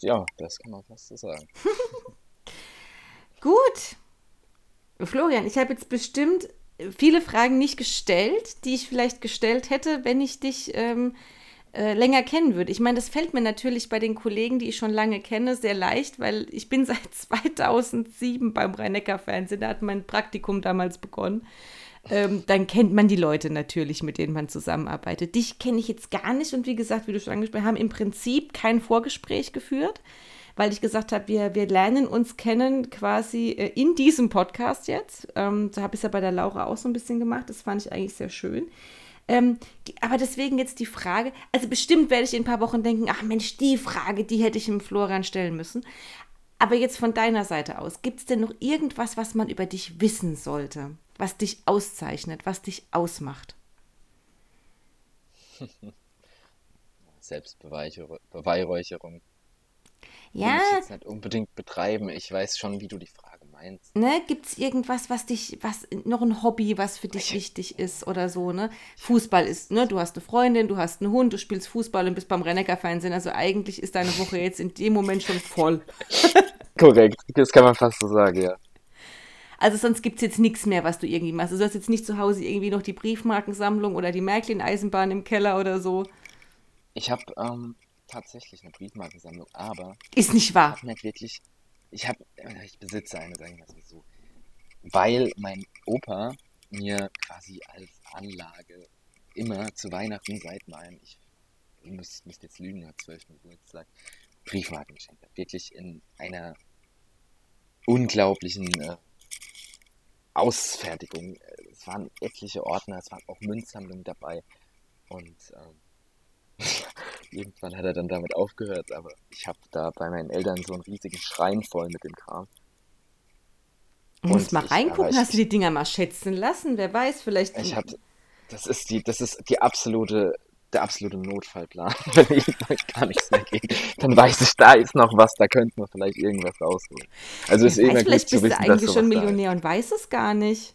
Ja, das kann man fast so sagen. Florian, ich habe jetzt bestimmt viele Fragen nicht gestellt, die ich vielleicht gestellt hätte, wenn ich dich ähm, äh, länger kennen würde. Ich meine, das fällt mir natürlich bei den Kollegen, die ich schon lange kenne, sehr leicht, weil ich bin seit 2007 beim Rhein-Neckar-Fernsehen, da hat mein Praktikum damals begonnen. Ähm, dann kennt man die Leute natürlich, mit denen man zusammenarbeitet. Dich kenne ich jetzt gar nicht und wie gesagt, wie du schon angesprochen hast, haben im Prinzip kein Vorgespräch geführt, weil ich gesagt habe, wir, wir lernen uns kennen quasi äh, in diesem Podcast jetzt. Ähm, so habe ich es ja bei der Laura auch so ein bisschen gemacht. Das fand ich eigentlich sehr schön. Ähm, die, aber deswegen jetzt die Frage, also bestimmt werde ich in ein paar Wochen denken, ach Mensch, die Frage, die hätte ich dem Florian stellen müssen. Aber jetzt von deiner Seite aus, gibt es denn noch irgendwas, was man über dich wissen sollte? Was dich auszeichnet, was dich ausmacht? Selbstbeweihräucherung will Ja, ich jetzt nicht unbedingt betreiben. Ich weiß schon, wie du die Frage meinst. eins. Ne, gibt es irgendwas, was dich, was, noch ein Hobby, was für dich wichtig ist oder so, ne? Fußball ist, ne, du hast eine Freundin, du hast einen Hund, du spielst Fußball und bist beim Rennecker-Fernsehen, also eigentlich ist deine Woche jetzt in dem Moment schon voll. Korrekt, das kann man fast so sagen, ja. Also sonst gibt es jetzt nichts mehr, was du irgendwie machst. Du hast jetzt nicht zu Hause irgendwie noch die Briefmarkensammlung oder die Märklin-Eisenbahn im Keller oder so. Ich habe ähm, tatsächlich eine Briefmarkensammlung, aber... Ist nicht wahr. Ich habe wirklich... Ich habe... Ich besitze eine, sagen wir mal so. Weil mein Opa mir quasi als Anlage immer zu Weihnachten seit meinem... Ich müsste müsst jetzt lügen, hat 12. Geburtstag Briefmarken geschenkt hat. Wirklich in einer unglaublichen... Äh, Ausfertigung. Es waren etliche Ordner, es waren auch Münzsammlungen dabei. Und ähm, irgendwann hat er dann damit aufgehört, aber ich habe da bei meinen Eltern so einen riesigen Schrein voll mit dem Kram. Du musst mal reingucken, hast du die Dinger mal schätzen lassen? Wer weiß, vielleicht. Ich hab, das ist die, das ist die absolute der absolute Notfallplan. Wenn irgendwann gar nichts mehr geht, dann weiß ich, da ist noch was, da könnte man vielleicht irgendwas rausholen. Also ist immer vielleicht gut bist du eigentlich schon Millionär und weiß es gar nicht.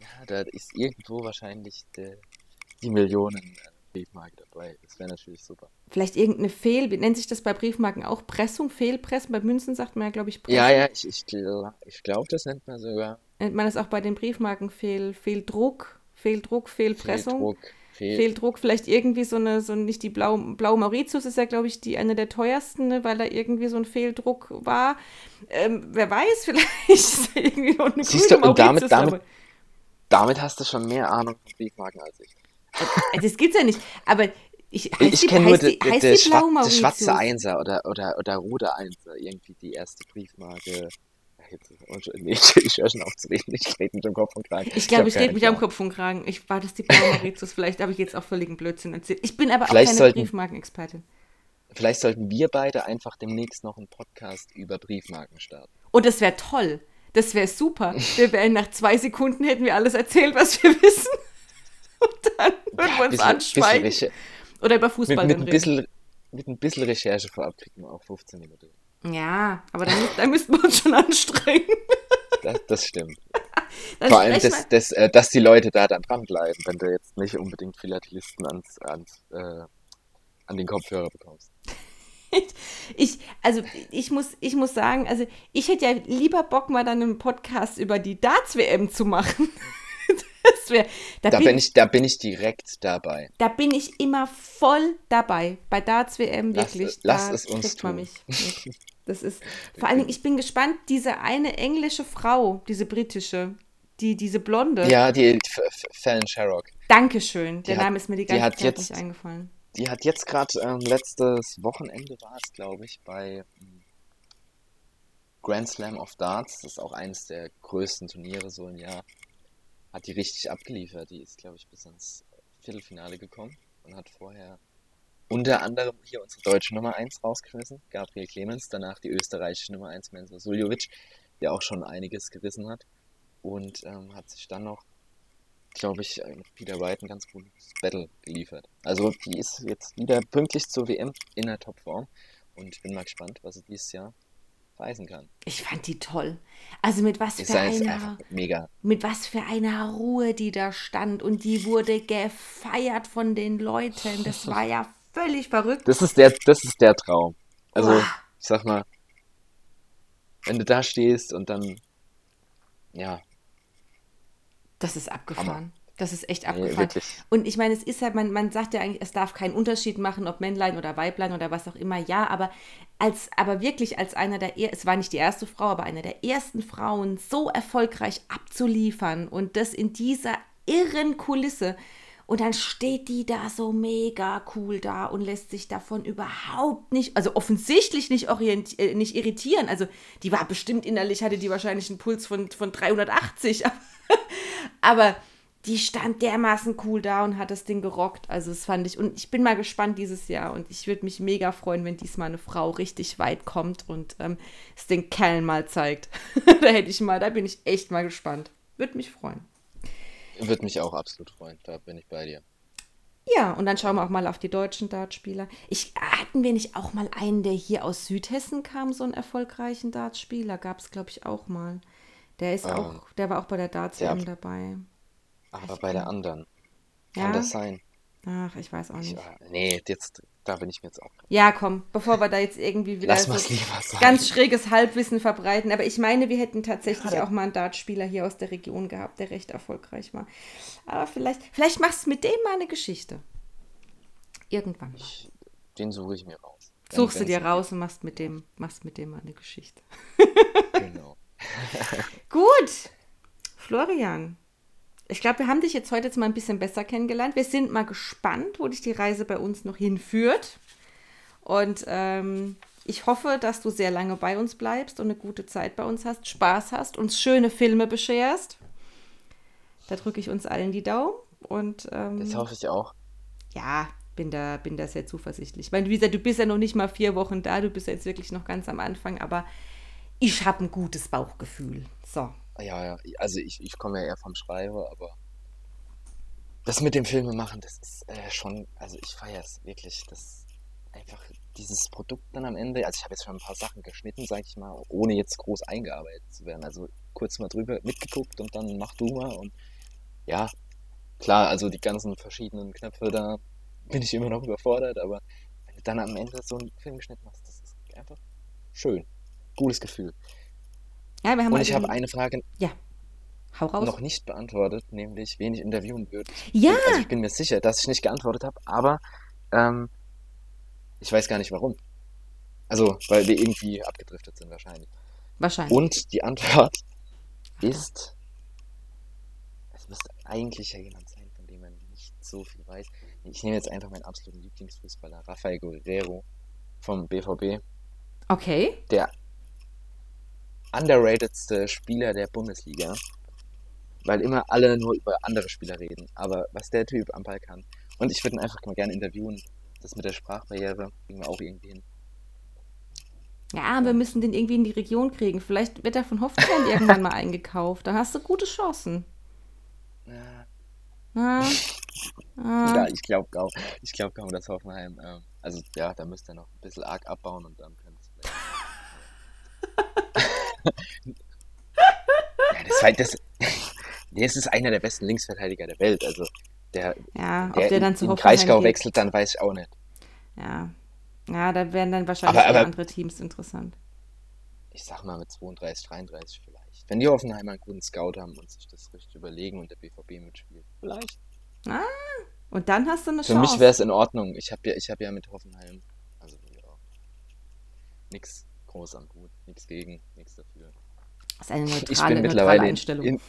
Ja, da ist irgendwo wahrscheinlich der, die Millionen Briefmarke dabei. Das wäre natürlich super. Vielleicht irgendeine Fehl, wie nennt sich das bei Briefmarken auch? Pressung, Fehlpressen? Bei Münzen sagt man ja, glaube ich, Pressung. Ja, ja, ich, ich, ich glaube, das nennt man sogar. Nennt man das auch bei den Briefmarken Fehl, Fehldruck, Fehldruck, Fehlpressung? Fehldruck. Fehl Fehldruck, vielleicht irgendwie so eine, so nicht die Blau, Blau Mauritius ist ja, glaube ich, die eine der teuersten, ne, weil da irgendwie so ein Fehldruck war. Ähm, wer weiß, vielleicht ist irgendwie noch eine Siehst du, und damit, damit, damit hast du schon mehr Ahnung von Briefmarken als ich. Äh, das gibt's ja nicht, aber ich, ich kenne nur die, die, die, die schwarze Einser oder, oder, oder rote Einser, irgendwie die erste Briefmarke ich, ich höre schon auf zu reden. Ich rede mit dem Kopf und Kragen. Ich glaube, ich, ich rede mit am Kopf und Kragen. Ich war das die Mauritius. Vielleicht habe ich jetzt auch völligen Blödsinn erzählt. Ich bin aber auch vielleicht keine sollten, Briefmarkenexpertin. Vielleicht sollten wir beide einfach demnächst noch einen Podcast über Briefmarken starten. Und das wäre toll. Das wäre super. Wir wären nach zwei Sekunden hätten wir alles erzählt, was wir wissen. Und dann würden ja, wir uns bisschen, anschweigen. Bisschen Oder über Fußball mit, mit, ein bisschen, mit ein bisschen Recherche vorab kriegen wir auch 15 Minuten. Ja, aber dann, da müssten wir uns schon anstrengen. Das, das stimmt. Vor allem, dass, dass, äh, dass die Leute da dann dranbleiben, wenn du jetzt nicht unbedingt Philatelisten ans, ans, äh, an den Kopfhörer bekommst. ich, also ich muss, ich muss sagen, also ich hätte ja lieber Bock, mal dann einen Podcast über die Darts-WM zu machen. Wär, da, da bin, bin, ich, da bin ich direkt dabei. Da bin ich immer voll dabei. Bei Darts WM wirklich. Lass, lass es uns tun. Mich. Das ist, vor allen Dingen, ich bin gespannt, diese eine englische Frau, diese britische, die, diese Blonde. Ja, die Fallon Sherrock. Dankeschön. Der die Name hat, ist mir die ganze die Zeit jetzt, nicht eingefallen. Die hat jetzt gerade ähm, letztes Wochenende war es, glaube ich, bei ähm, Grand Slam of Darts. Das ist auch eines der größten Turniere so im Jahr hat die richtig abgeliefert. Die ist, glaube ich, bis ins Viertelfinale gekommen und hat vorher unter anderem hier unsere deutsche Nummer 1 rausgerissen, Gabriel Clemens, danach die österreichische Nummer 1, Mensa Suljovic, der auch schon einiges gerissen hat und ähm, hat sich dann noch, glaube ich, mit Peter White ein ganz gutes Battle geliefert. Also die ist jetzt wieder pünktlich zur WM in der Topform und ich bin mal gespannt, was sie dieses Jahr reisen kann. Ich fand die toll. Also mit was für einer mega. mit was für einer Ruhe die da stand und die wurde gefeiert von den Leuten. Das war ja völlig verrückt. Das ist der das ist der Traum. Also, Boah. ich sag mal, wenn du da stehst und dann ja, das ist abgefahren. Das ist echt abgefahren. Nee, und ich meine, es ist ja, man, man sagt ja eigentlich, es darf keinen Unterschied machen, ob Männlein oder Weiblein oder was auch immer. Ja, aber als, aber wirklich als einer der, es war nicht die erste Frau, aber eine der ersten Frauen so erfolgreich abzuliefern und das in dieser irren Kulisse. Und dann steht die da so mega cool da und lässt sich davon überhaupt nicht, also offensichtlich nicht, orient, äh, nicht irritieren. Also die war bestimmt innerlich, hatte die wahrscheinlich einen Puls von, von 380. aber die stand dermaßen cool da und hat das Ding gerockt. Also das fand ich. Und ich bin mal gespannt dieses Jahr. Und ich würde mich mega freuen, wenn diesmal eine Frau richtig weit kommt und ähm, es den Kerl mal zeigt. da hätte ich mal, da bin ich echt mal gespannt. Würde mich freuen. Würde mich auch absolut freuen. Da bin ich bei dir. Ja, und dann schauen wir auch mal auf die deutschen Dartspieler. Ich, hatten wir nicht auch mal einen, der hier aus Südhessen kam, so einen erfolgreichen Dartspieler? Gab es, glaube ich, auch mal. Der ist ähm, auch, der war auch bei der Darts WM dabei. Aber bei der anderen. Kann ja? das sein? Ach, ich weiß auch nicht. Ich, nee, jetzt, da bin ich mir jetzt auch. Ja, komm, bevor wir da jetzt irgendwie wieder so ganz schräges Halbwissen verbreiten. Aber ich meine, wir hätten tatsächlich ja, auch mal einen Dartspieler hier aus der Region gehabt, der recht erfolgreich war. Aber vielleicht, vielleicht machst du mit dem mal eine Geschichte. Irgendwann. Ich, den suche ich mir raus. Suchst du dir raus und machst mit dem, machst mit dem mal eine Geschichte. genau. Gut. Florian, ich glaube, wir haben dich jetzt heute jetzt mal ein bisschen besser kennengelernt. Wir sind mal gespannt, wo dich die Reise bei uns noch hinführt. Und ähm, ich hoffe, dass du sehr lange bei uns bleibst und eine gute Zeit bei uns hast, Spaß hast, uns schöne Filme bescherst. Da drücke ich uns allen die Daumen. Und, ähm, das hoffe ich auch. Ja, bin da, bin da sehr zuversichtlich. Ich meine, wie gesagt, du bist ja noch nicht mal vier Wochen da, du bist ja jetzt wirklich noch ganz am Anfang, aber ich habe ein gutes Bauchgefühl. So. Ja, ja, also ich, ich komme ja eher vom Schreiber, aber das mit dem Filme machen, das ist äh, schon, also ich feiere es wirklich, das einfach dieses Produkt dann am Ende, also ich habe jetzt schon ein paar Sachen geschnitten, sag ich mal, ohne jetzt groß eingearbeitet zu werden, also kurz mal drüber mitgeguckt und dann mach du mal und ja, klar, also die ganzen verschiedenen Knöpfe, da bin ich immer noch überfordert, aber wenn du dann am Ende so einen Film geschnitten machst, das ist einfach schön, gutes Gefühl. Ja, wir haben Und ich habe eine Frage ja. Hau raus. noch nicht beantwortet, nämlich wen ich interviewen würde. Ja. Also ich bin mir sicher, dass ich nicht geantwortet habe, aber ähm, ich weiß gar nicht warum. Also, weil wir irgendwie abgedriftet sind wahrscheinlich. Wahrscheinlich. Und die Antwort ist, es müsste eigentlich ja jemand sein, von dem man nicht so viel weiß. Ich nehme jetzt einfach meinen absoluten Lieblingsfußballer, Rafael Guerrero vom BVB. Okay. Der underratedste Spieler der Bundesliga. Weil immer alle nur über andere Spieler reden. Aber was der Typ am Ball kann. Und ich würde ihn einfach mal gerne interviewen. Das mit der Sprachbarriere kriegen wir auch irgendwie hin. Ja, wir müssen den irgendwie in die Region kriegen. Vielleicht wird er von Hoffenheim irgendwann mal eingekauft. Dann hast du gute Chancen. Ja, ah. Ah. ja ich glaube kaum, ich glaub kaum, dass Hoffenheim, äh, also ja, da müsste er noch ein bisschen arg abbauen und dann. Ja, das, halt das, das ist einer der besten Linksverteidiger der Welt. Also der, ja, der, der dann zu in, in Kraichgau wechselt, dann weiß ich auch nicht. Ja, ja da werden dann wahrscheinlich aber, aber, andere Teams interessant. Ich sag mal mit 32, 33 vielleicht. Wenn die Hoffenheimer einen guten Scout haben und sich das richtig überlegen und der BVB mitspielt. Vielleicht. Ah, und dann hast du eine Für Chance. Für mich wäre es in Ordnung. Ich habe ja, hab ja mit Hoffenheim, also ja, nix groß am Hut. Nichts gegen, nichts dafür. Das ist eine neutrale, ich bin mittlerweile Einstellung. In,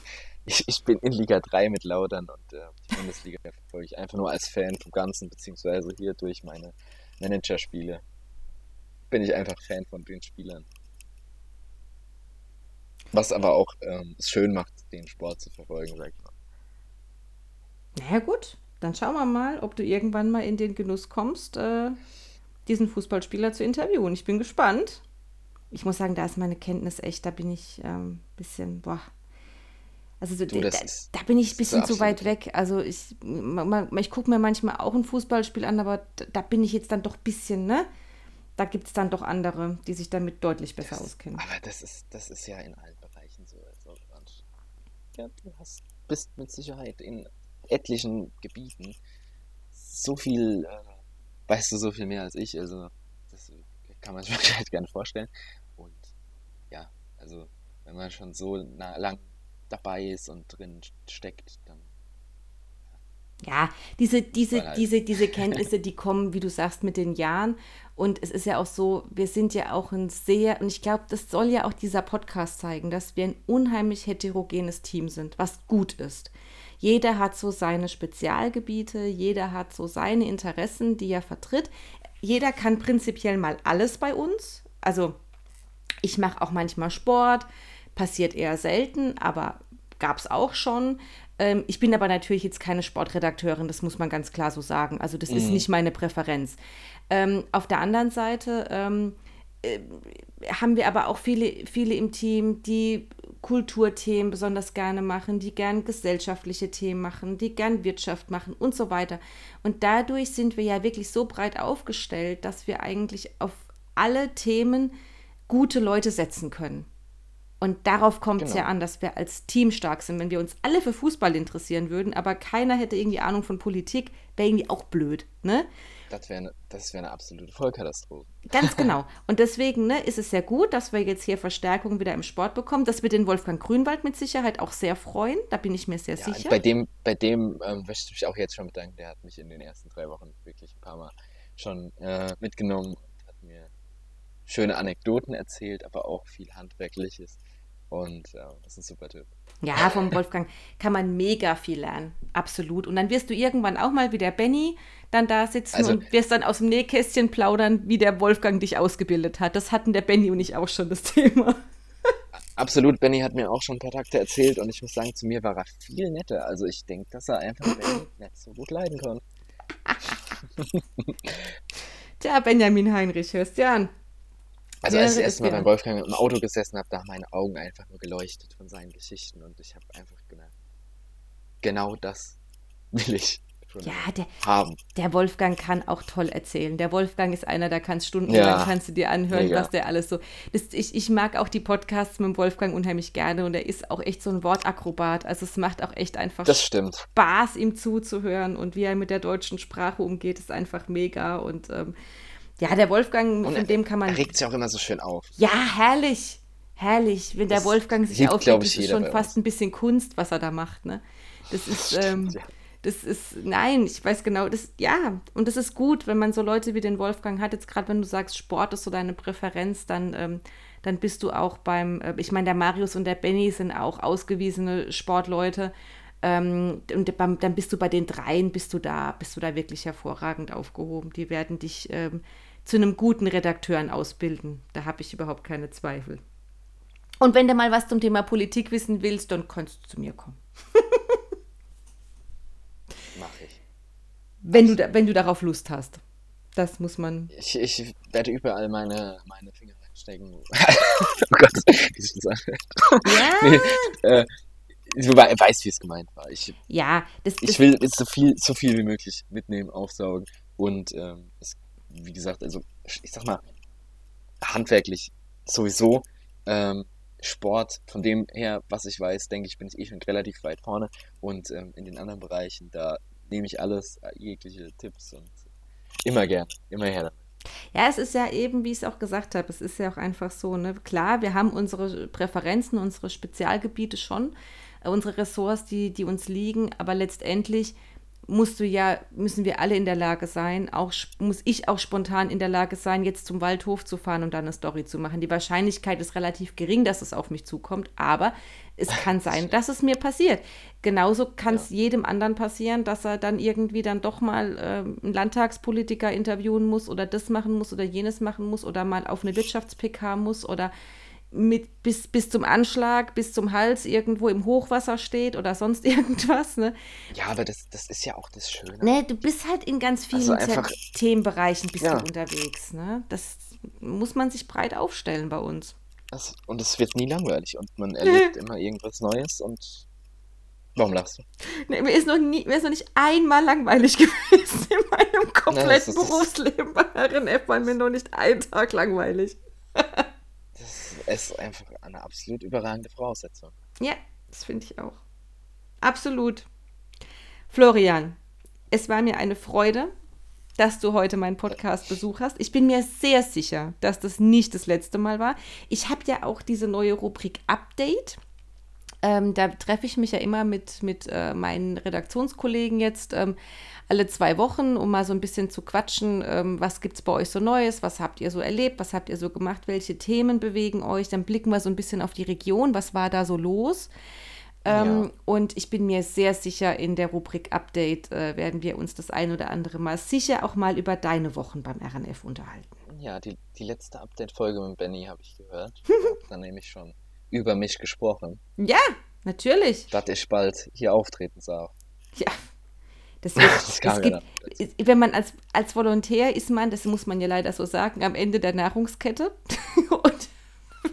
ich, ich, bin in Liga 3 mit Laudern und äh, die Bundesliga verfolge ich einfach nur als Fan vom Ganzen, beziehungsweise hier durch meine Managerspiele bin ich einfach Fan von den Spielern. Was aber auch ähm, es schön macht, den Sport zu verfolgen, sag ich mal. Naja, gut. Dann schauen wir mal, ob du irgendwann mal in den Genuss kommst, äh, diesen Fußballspieler zu interviewen. Ich bin gespannt ich muss sagen, da ist meine Kenntnis echt, da bin ich ein ähm, bisschen, boah. Also so, du, da, da, bin ich ein bisschen zu weit weg. Also ich, ich gucke mir manchmal auch ein Fußballspiel an, aber da, da bin ich jetzt dann doch ein bisschen, ne? Da gibt es dann doch andere, die sich damit deutlich besser das, auskennen. Aber das ist, das ist ja in allen Bereichen so. Also, ja, du hast, bist mit Sicherheit in etlichen Gebieten so viel, äh, weißt du so viel mehr als ich. Also das kann man sich vielleicht gerne vorstellen. Also wenn man schon so lang dabei ist und drin steckt, dann. Ja, diese, diese, halt. diese, diese Kenntnisse, die kommen, wie du sagst, mit den Jahren. Und es ist ja auch so, wir sind ja auch ein sehr, und ich glaube, das soll ja auch dieser Podcast zeigen, dass wir ein unheimlich heterogenes Team sind, was gut ist. Jeder hat so seine Spezialgebiete, jeder hat so seine Interessen, die er vertritt. Jeder kann prinzipiell mal alles bei uns. Also ich mache auch manchmal Sport, passiert eher selten, aber gab es auch schon. Ähm, ich bin aber natürlich jetzt keine Sportredakteurin, das muss man ganz klar so sagen. Also das mhm. ist nicht meine Präferenz. Ähm, auf der anderen Seite ähm, äh, haben wir aber auch viele, viele im Team, die Kulturthemen besonders gerne machen, die gern gesellschaftliche Themen machen, die gern Wirtschaft machen und so weiter. Und dadurch sind wir ja wirklich so breit aufgestellt, dass wir eigentlich auf alle Themen gute Leute setzen können. Und darauf kommt es genau. ja an, dass wir als Team stark sind. Wenn wir uns alle für Fußball interessieren würden, aber keiner hätte irgendwie Ahnung von Politik, wäre irgendwie auch blöd. Ne? Das wäre eine, das wär eine absolute Vollkatastrophe. Ganz genau. Und deswegen ne, ist es sehr gut, dass wir jetzt hier Verstärkung wieder im Sport bekommen. Das wird den Wolfgang Grünwald mit Sicherheit auch sehr freuen. Da bin ich mir sehr ja, sicher. Bei dem, bei dem ähm, möchte ich mich auch jetzt schon bedanken. Der hat mich in den ersten drei Wochen wirklich ein paar Mal schon äh, mitgenommen schöne Anekdoten erzählt, aber auch viel Handwerkliches. Und ja, das ist ein super Tipp. Ja, vom Wolfgang kann man mega viel lernen. Absolut. Und dann wirst du irgendwann auch mal wie der Benny dann da sitzen also, und wirst dann aus dem Nähkästchen plaudern, wie der Wolfgang dich ausgebildet hat. Das hatten der Benny und ich auch schon das Thema. Absolut, Benny hat mir auch schon ein paar Takte erzählt und ich muss sagen, zu mir war er viel netter. Also ich denke, dass er einfach Benny nicht so gut leiden kann. Tja, Benjamin Heinrich, hörst du an. Also als ich das erste Mal beim Wolfgang im Auto gesessen habe, da haben meine Augen einfach nur geleuchtet von seinen Geschichten und ich habe einfach gemerkt, genau das will ich ja, der, haben. Der Wolfgang kann auch toll erzählen. Der Wolfgang ist einer, da kannst stundenlang ja. kannst du dir anhören, Mega. was der alles so. Das, ich, ich mag auch die Podcasts mit dem Wolfgang unheimlich gerne und er ist auch echt so ein Wortakrobat. Also es macht auch echt einfach Spaß, ihm zuzuhören und wie er mit der deutschen Sprache umgeht, ist einfach mega und ähm, ja, der Wolfgang, und von dem kann man. Er regt sich auch immer so schön auf. Ja, herrlich. Herrlich. Wenn das der Wolfgang sich aufregt, ist es schon fast ein bisschen Kunst, was er da macht. Ne? Das ist. Ähm, ja. Das ist, nein, ich weiß genau, das, ja, und das ist gut, wenn man so Leute wie den Wolfgang hat. Jetzt gerade, wenn du sagst, Sport ist so deine Präferenz, dann, ähm, dann bist du auch beim, äh, ich meine, der Marius und der Benny sind auch ausgewiesene Sportleute. Ähm, und dann bist du bei den dreien, bist du da, bist du da wirklich hervorragend aufgehoben. Die werden dich ähm, zu einem guten Redakteuren ausbilden. Da habe ich überhaupt keine Zweifel. Und wenn du mal was zum Thema Politik wissen willst, dann kannst du zu mir kommen. Mach ich. Wenn du, da, wenn du darauf Lust hast. Das muss man. Ich, ich werde überall meine, meine Finger reinstecken. oh Gott, wie sich das anhört. Ja. nee, äh, du weißt, wie es gemeint war. Ich, ja, das, das, ich will jetzt so viel, so viel wie möglich mitnehmen, aufsaugen. Und ähm, es wie gesagt, also ich sag mal, handwerklich sowieso. Ähm, Sport, von dem her, was ich weiß, denke ich, bin ich eh schon relativ weit vorne. Und ähm, in den anderen Bereichen, da nehme ich alles, äh, jegliche Tipps und immer gern, immer her. Ja, es ist ja eben, wie ich es auch gesagt habe, es ist ja auch einfach so, ne? Klar, wir haben unsere Präferenzen, unsere Spezialgebiete schon, unsere Ressorts, die, die uns liegen, aber letztendlich musst du ja, müssen wir alle in der Lage sein, auch muss ich auch spontan in der Lage sein, jetzt zum Waldhof zu fahren und dann eine Story zu machen. Die Wahrscheinlichkeit ist relativ gering, dass es auf mich zukommt, aber es kann sein, dass es mir passiert. Genauso kann es ja. jedem anderen passieren, dass er dann irgendwie dann doch mal äh, einen Landtagspolitiker interviewen muss oder das machen muss oder jenes machen muss oder mal auf eine Wirtschafts-PK muss oder mit bis, bis zum Anschlag, bis zum Hals irgendwo im Hochwasser steht oder sonst irgendwas. Ne? Ja, aber das, das ist ja auch das Schöne. Ne, du bist halt in ganz vielen also einfach, Themenbereichen bist ja. du unterwegs. Ne? Das muss man sich breit aufstellen bei uns. Das, und es wird nie langweilig und man erlebt immer irgendwas Neues und Warum lachst du? Nee, mir, ist noch nie, mir ist noch nicht einmal langweilig gewesen in meinem kompletten Berufsleben bei RNF, war mir noch nicht ein Tag langweilig ist einfach eine absolut überragende Voraussetzung. Ja, das finde ich auch. Absolut. Florian, es war mir eine Freude, dass du heute meinen Podcast besucht hast. Ich bin mir sehr sicher, dass das nicht das letzte Mal war. Ich habe ja auch diese neue Rubrik Update. Ähm, da treffe ich mich ja immer mit, mit äh, meinen Redaktionskollegen jetzt ähm, alle zwei Wochen, um mal so ein bisschen zu quatschen, ähm, was gibt es bei euch so Neues, was habt ihr so erlebt, was habt ihr so gemacht, welche Themen bewegen euch. Dann blicken wir so ein bisschen auf die Region, was war da so los. Ähm, ja. Und ich bin mir sehr sicher, in der Rubrik Update äh, werden wir uns das ein oder andere Mal sicher auch mal über deine Wochen beim RNF unterhalten. Ja, die, die letzte Update-Folge mit Benny habe ich gehört. dann nämlich schon über mich gesprochen. Ja, natürlich. Dass ich bald hier auftreten sah. Ja, das, wird, das es gibt, wenn man als, als Volontär ist man, das muss man ja leider so sagen, am Ende der Nahrungskette. Und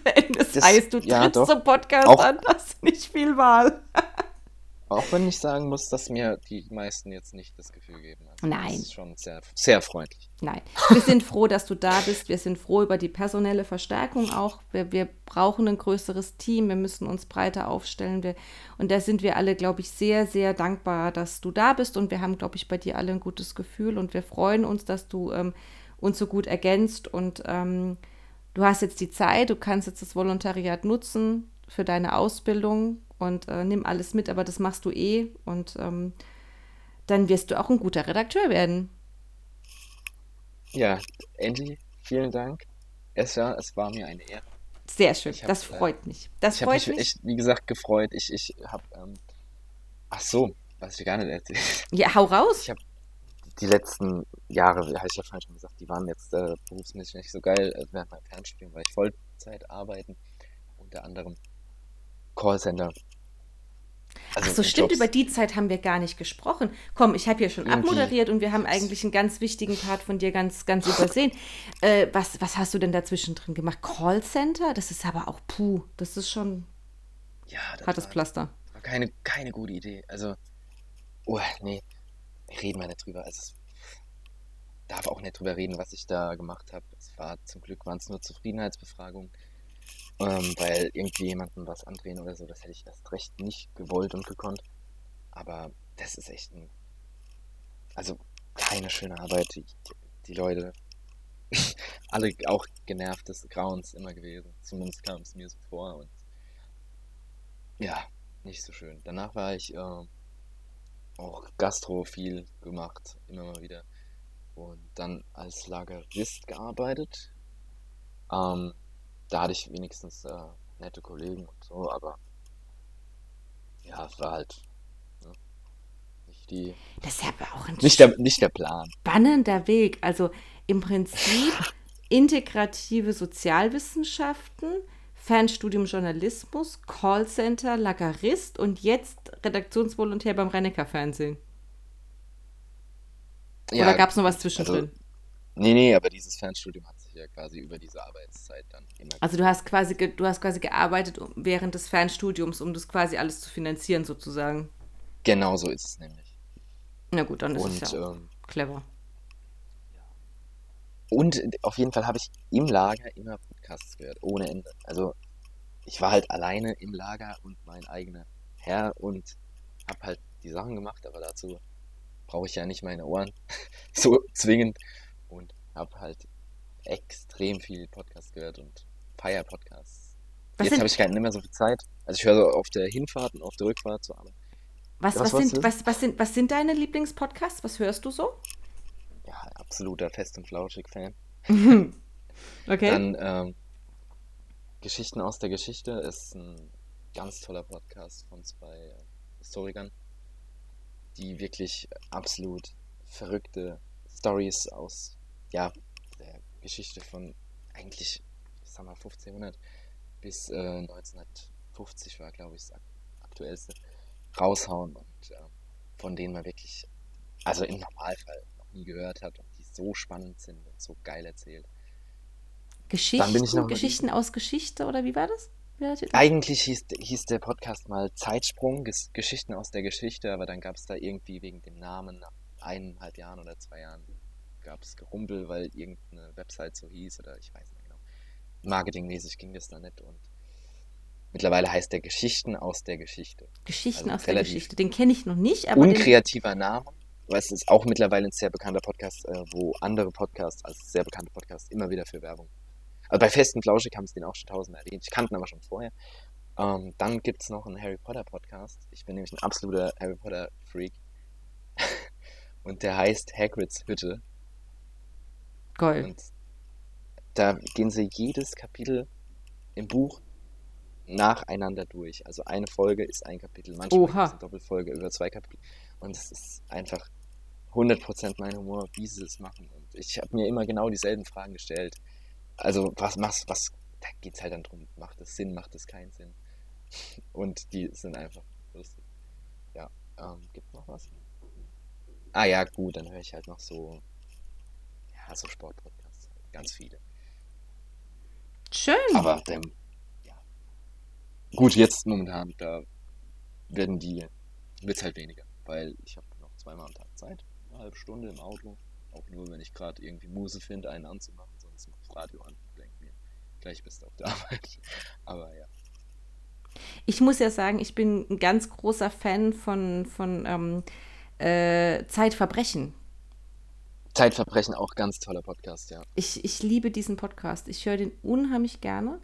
wenn das, das heißt, du ja, trittst doch. zum Podcast Auch, an, hast du nicht viel Wahl. Auch wenn ich sagen muss, dass mir die meisten jetzt nicht das Gefühl geben. Also Nein. Das ist schon sehr, sehr freundlich. Nein. Wir sind froh, dass du da bist. Wir sind froh über die personelle Verstärkung auch. Wir, wir brauchen ein größeres Team. Wir müssen uns breiter aufstellen. Wir, und da sind wir alle, glaube ich, sehr, sehr dankbar, dass du da bist. Und wir haben, glaube ich, bei dir alle ein gutes Gefühl. Und wir freuen uns, dass du ähm, uns so gut ergänzt. Und ähm, du hast jetzt die Zeit. Du kannst jetzt das Volontariat nutzen für deine Ausbildung und äh, nimm alles mit, aber das machst du eh und ähm, dann wirst du auch ein guter Redakteur werden. Ja, Angie, vielen Dank. Es war, es war mir eine Ehre. Sehr schön, hab, das äh, freut mich. Das ich freut mich. mich echt, wie gesagt, gefreut. Ich, ich habe, ähm, ach so, was ich gar nicht erzählt. Ja, hau raus. Ich habe die letzten Jahre, habe ich ja vorhin schon gesagt, die waren jetzt äh, berufsmäßig nicht so geil. Also während meinem Fernstudium weil ich Vollzeit arbeiten, unter anderem Callcenter. Also Ach so, stimmt, Jobs. über die Zeit haben wir gar nicht gesprochen. Komm, ich habe hier schon Irgendwie. abmoderiert und wir haben eigentlich einen ganz wichtigen Part von dir ganz, ganz übersehen. Äh, was, was hast du denn dazwischen drin gemacht? Callcenter? Das ist aber auch puh, das ist schon ja, das hartes war, Pflaster. War keine, keine gute Idee. Also, oh, nee, reden wir nicht drüber. Also, es darf auch nicht drüber reden, was ich da gemacht habe. Es war zum Glück waren es nur Zufriedenheitsbefragungen ähm, weil irgendwie jemandem was andrehen oder so, das hätte ich erst recht nicht gewollt und gekonnt. Aber das ist echt ein, also keine schöne Arbeit. Die, die Leute, alle auch genervt des Grauens immer gewesen. Zumindest kam es mir so vor und ja, nicht so schön. Danach war ich äh, auch Gastro viel gemacht, immer mal wieder. Und dann als Lagerist gearbeitet. Ähm, da hatte ich wenigstens äh, nette Kollegen und so, aber ja, es war halt ne, nicht die. Das ist aber auch ein nicht der, nicht der Plan. Spannender Weg. Also im Prinzip integrative Sozialwissenschaften, Fernstudium Journalismus, Callcenter, Lagerist und jetzt Redaktionsvolontär beim Rennecker Fernsehen. Oder ja, gab es noch was zwischendrin? Also, nee, nee, aber dieses Fernstudium hat ja quasi über diese Arbeitszeit dann immer. Also du hast quasi du hast quasi gearbeitet während des Fernstudiums, um das quasi alles zu finanzieren sozusagen. Genau so ist es nämlich. Na gut, dann ist Und, es ja ähm, clever. Und auf jeden Fall habe ich im Lager immer Podcasts gehört, ohne Ende. Also ich war halt alleine im Lager und mein eigener Herr und habe halt die Sachen gemacht, aber dazu brauche ich ja nicht meine Ohren so zwingend und habe halt extrem viel Podcast gehört und feier Podcasts. Was Jetzt habe ich gar nicht mehr so viel Zeit. Also ich höre so auf der Hinfahrt und auf der Rückfahrt zur Arbeit. Was, was, was, sind, was, was, sind, was sind deine Lieblingspodcasts? Was hörst du so? Ja, absoluter Fest- und Flauschig-Fan. okay. Dann ähm, Geschichten aus der Geschichte ist ein ganz toller Podcast von zwei äh, Historikern, die wirklich absolut verrückte Stories aus ja, Geschichte von eigentlich, ich sag mal, 1500 bis äh, 1950 war, glaube ich, das aktuellste, raushauen und äh, von denen man wirklich, also im Normalfall noch nie gehört hat und die so spannend sind und so geil erzählt. Geschichten, Geschichten aus Geschichte oder wie war das? Eigentlich hieß, hieß, der Podcast mal Zeitsprung, Ges Geschichten aus der Geschichte, aber dann gab es da irgendwie wegen dem Namen nach eineinhalb Jahren oder zwei Jahren gab es Gerumpel, weil irgendeine Website so hieß oder ich weiß nicht genau. Marketingmäßig ging das da nicht und mittlerweile heißt der Geschichten aus der Geschichte. Geschichten also aus der Geschichte, den kenne ich noch nicht, aber. Unkreativer den... Name, weil es ist auch mittlerweile ein sehr bekannter Podcast, äh, wo andere Podcasts als sehr bekannte Podcasts immer wieder für Werbung. Also bei Festen Flauschig haben sie den auch schon tausendmal erwähnt. Ich kannte ihn aber schon vorher. Ähm, dann gibt es noch einen Harry Potter Podcast. Ich bin nämlich ein absoluter Harry Potter Freak. Und der heißt Hagrids Hütte. Geil. Und da gehen sie jedes Kapitel im Buch nacheinander durch. Also eine Folge ist ein Kapitel, manchmal ist eine Doppelfolge über zwei Kapitel. Und es ist einfach 100% mein Humor, wie sie es machen. Und ich habe mir immer genau dieselben Fragen gestellt. Also was, was, was, da geht es halt dann drum, macht es Sinn, macht es keinen Sinn. Und die sind einfach lustig. Ja, ähm, gibt noch was? Ah ja, gut, dann höre ich halt noch so so Sportpodcasts, ganz viele. Schön. Aber ähm, ja. Gut, jetzt momentan, da werden die wird es halt weniger, weil ich habe noch zweimal am Tag Zeit, eine halbe Stunde im Auto, auch nur, wenn ich gerade irgendwie Muse finde, einen anzumachen, sonst mache ich Radio an und denke mir, gleich bist du auf der Arbeit. Aber ja. Ich muss ja sagen, ich bin ein ganz großer Fan von, von ähm, äh, Zeitverbrechen. Zeitverbrechen, auch ganz toller Podcast, ja. Ich, ich liebe diesen Podcast. Ich höre den unheimlich gerne.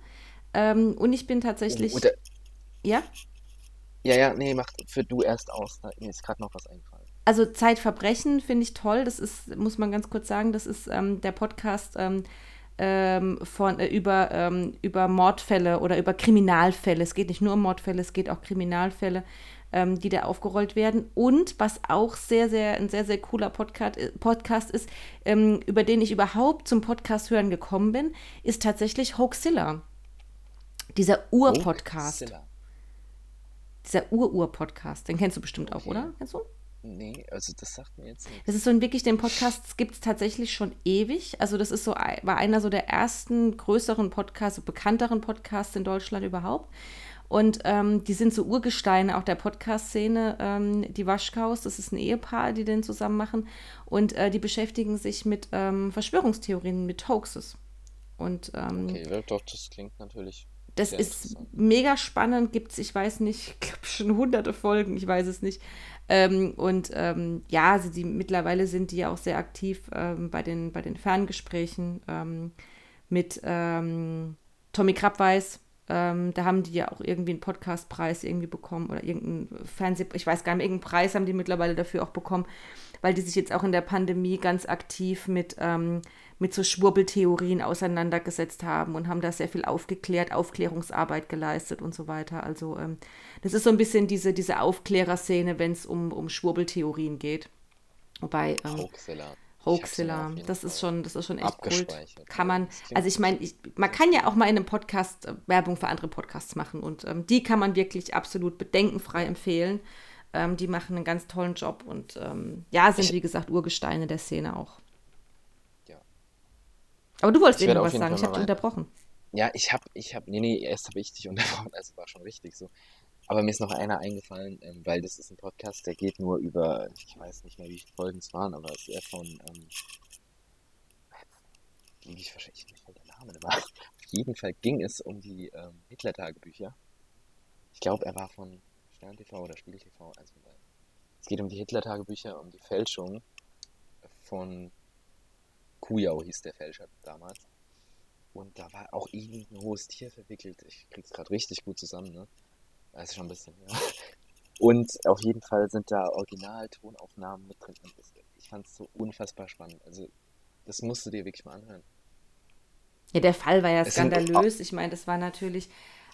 Ähm, und ich bin tatsächlich. Oh, der, ja? Ja, ja, nee, mach für du erst aus. Da, mir ist gerade noch was eingefallen. Also Zeitverbrechen finde ich toll. Das ist, muss man ganz kurz sagen, das ist ähm, der Podcast ähm, ähm, von, äh, über, ähm, über Mordfälle oder über Kriminalfälle. Es geht nicht nur um Mordfälle, es geht auch Kriminalfälle, ähm, die da aufgerollt werden. Und was auch sehr, sehr, ein sehr, sehr cooler Podcast, äh, Podcast ist, ähm, über den ich überhaupt zum Podcast hören gekommen bin, ist tatsächlich Hoaxilla. Dieser Ur-Podcast. Dieser Ur-Ur-Podcast. Den kennst du bestimmt okay. auch, oder? Kennst du? Nee, also das sagt mir jetzt nicht. Das ist so ein wirklich, den Podcast gibt es tatsächlich schon ewig. Also das ist so, war einer so der ersten größeren Podcasts, bekannteren Podcasts in Deutschland überhaupt. Und ähm, die sind so Urgesteine auch der Podcast-Szene, ähm, die Waschkaus, das ist ein Ehepaar, die den zusammen machen. Und äh, die beschäftigen sich mit ähm, Verschwörungstheorien, mit Hoaxes. Und, ähm, okay, doch, das klingt natürlich das ist mega spannend, gibt es, ich weiß nicht, ich glaube schon hunderte Folgen, ich weiß es nicht. Ähm, und ähm, ja, also die, mittlerweile sind die ja auch sehr aktiv bei, den, bei den Ferngesprächen mit Tommy Krabweis. Ähm, da haben die ja auch irgendwie einen Podcastpreis irgendwie bekommen oder irgendeinen Fernseh, ich weiß gar nicht, irgendeinen Preis haben die mittlerweile dafür auch bekommen, weil die sich jetzt auch in der Pandemie ganz aktiv mit mit so Schwurbeltheorien auseinandergesetzt haben und haben da sehr viel aufgeklärt, Aufklärungsarbeit geleistet und so weiter. Also ähm, das ist so ein bisschen diese, diese Aufklärerszene, wenn es um, um Schwurbeltheorien geht. Wobei ähm, Hoaxilla. Das ist schon, das ist schon echt cool. Kann man, also ich meine, man kann ja auch mal in einem Podcast äh, Werbung für andere Podcasts machen und ähm, die kann man wirklich absolut bedenkenfrei empfehlen. Ähm, die machen einen ganz tollen Job und ähm, ja, sind ich, wie gesagt Urgesteine der Szene auch. Aber du wolltest eben noch was sagen, ich habe dich unterbrochen. Ja, ich habe, ich habe, nee, nee, erst habe ich dich unterbrochen, also war schon richtig so. Aber mir ist noch einer eingefallen, ähm, weil das ist ein Podcast, der geht nur über, ich weiß nicht mehr, wie viele Folgen es waren, aber es ist eher von, ähm, liege ich wahrscheinlich, mir fällt der Name nicht mehr. Auf jeden Fall ging es um die ähm, Hitler-Tagebücher. Ich glaube, er war von Stern TV oder Spiel TV, also es geht um die Hitler-Tagebücher, um die Fälschung von Kujau hieß der Fälscher damals. Und da war auch irgendein hohes Tier verwickelt. Ich krieg's gerade richtig gut zusammen, ne? Das ist schon ein bisschen, ja. Und auf jeden Fall sind da Original-Tonaufnahmen mit drin. Ich fand's so unfassbar spannend. Also, das musst du dir wirklich mal anhören. Ja, der Fall war ja es skandalös. ich meine, das war natürlich,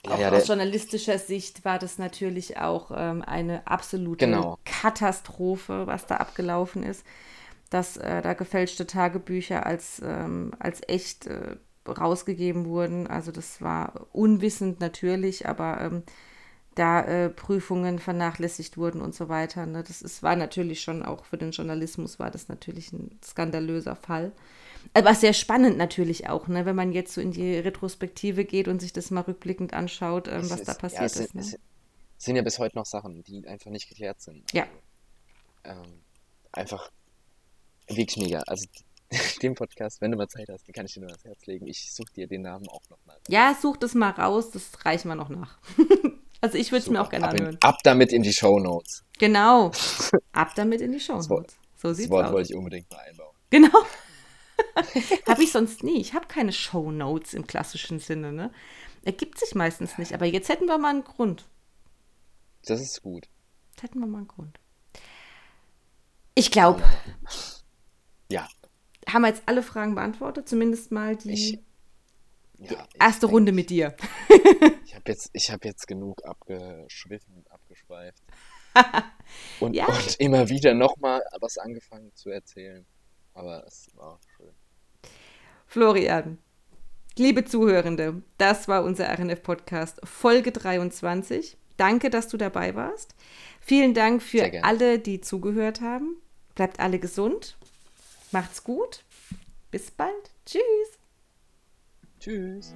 auch ja, aus journalistischer Sicht war das natürlich auch ähm, eine absolute genau. Katastrophe, was da abgelaufen ist dass äh, da gefälschte Tagebücher als, ähm, als echt äh, rausgegeben wurden. Also das war unwissend natürlich, aber ähm, da äh, Prüfungen vernachlässigt wurden und so weiter. Ne? Das ist, war natürlich schon auch für den Journalismus war das natürlich ein skandalöser Fall. Aber sehr spannend natürlich auch, ne? wenn man jetzt so in die Retrospektive geht und sich das mal rückblickend anschaut, ähm, was ist, da passiert ja, es ist. Ne? Es sind ja bis heute noch Sachen, die einfach nicht geklärt sind. Ja. Also, ähm, einfach Wirklich mega. Also den Podcast, wenn du mal Zeit hast, den kann ich dir nur ans Herz legen. Ich suche dir den Namen auch nochmal. Ja, such das mal raus, das reichen wir noch nach. also ich würde es mir auch gerne ab anhören. In, ab damit in die Show Notes. Genau. ab damit in die Show Notes. So sieht's das Wort aus. wollte ich unbedingt mal einbauen. Genau. habe ich sonst nie. Ich habe keine Show Notes im klassischen Sinne. Ne? Ergibt sich meistens nicht. Aber jetzt hätten wir mal einen Grund. Das ist gut. Jetzt hätten wir mal einen Grund. Ich glaube, ja. Haben wir jetzt alle Fragen beantwortet? Zumindest mal die ich, ja, erste Runde mit dir. ich habe jetzt, hab jetzt genug abgeschwiffen, abgeschweift. und, ja. und immer wieder nochmal was angefangen zu erzählen. Aber es war schön. Florian, liebe Zuhörende, das war unser RNF-Podcast Folge 23. Danke, dass du dabei warst. Vielen Dank für alle, die zugehört haben. Bleibt alle gesund Macht's gut. Bis bald. Tschüss. Tschüss.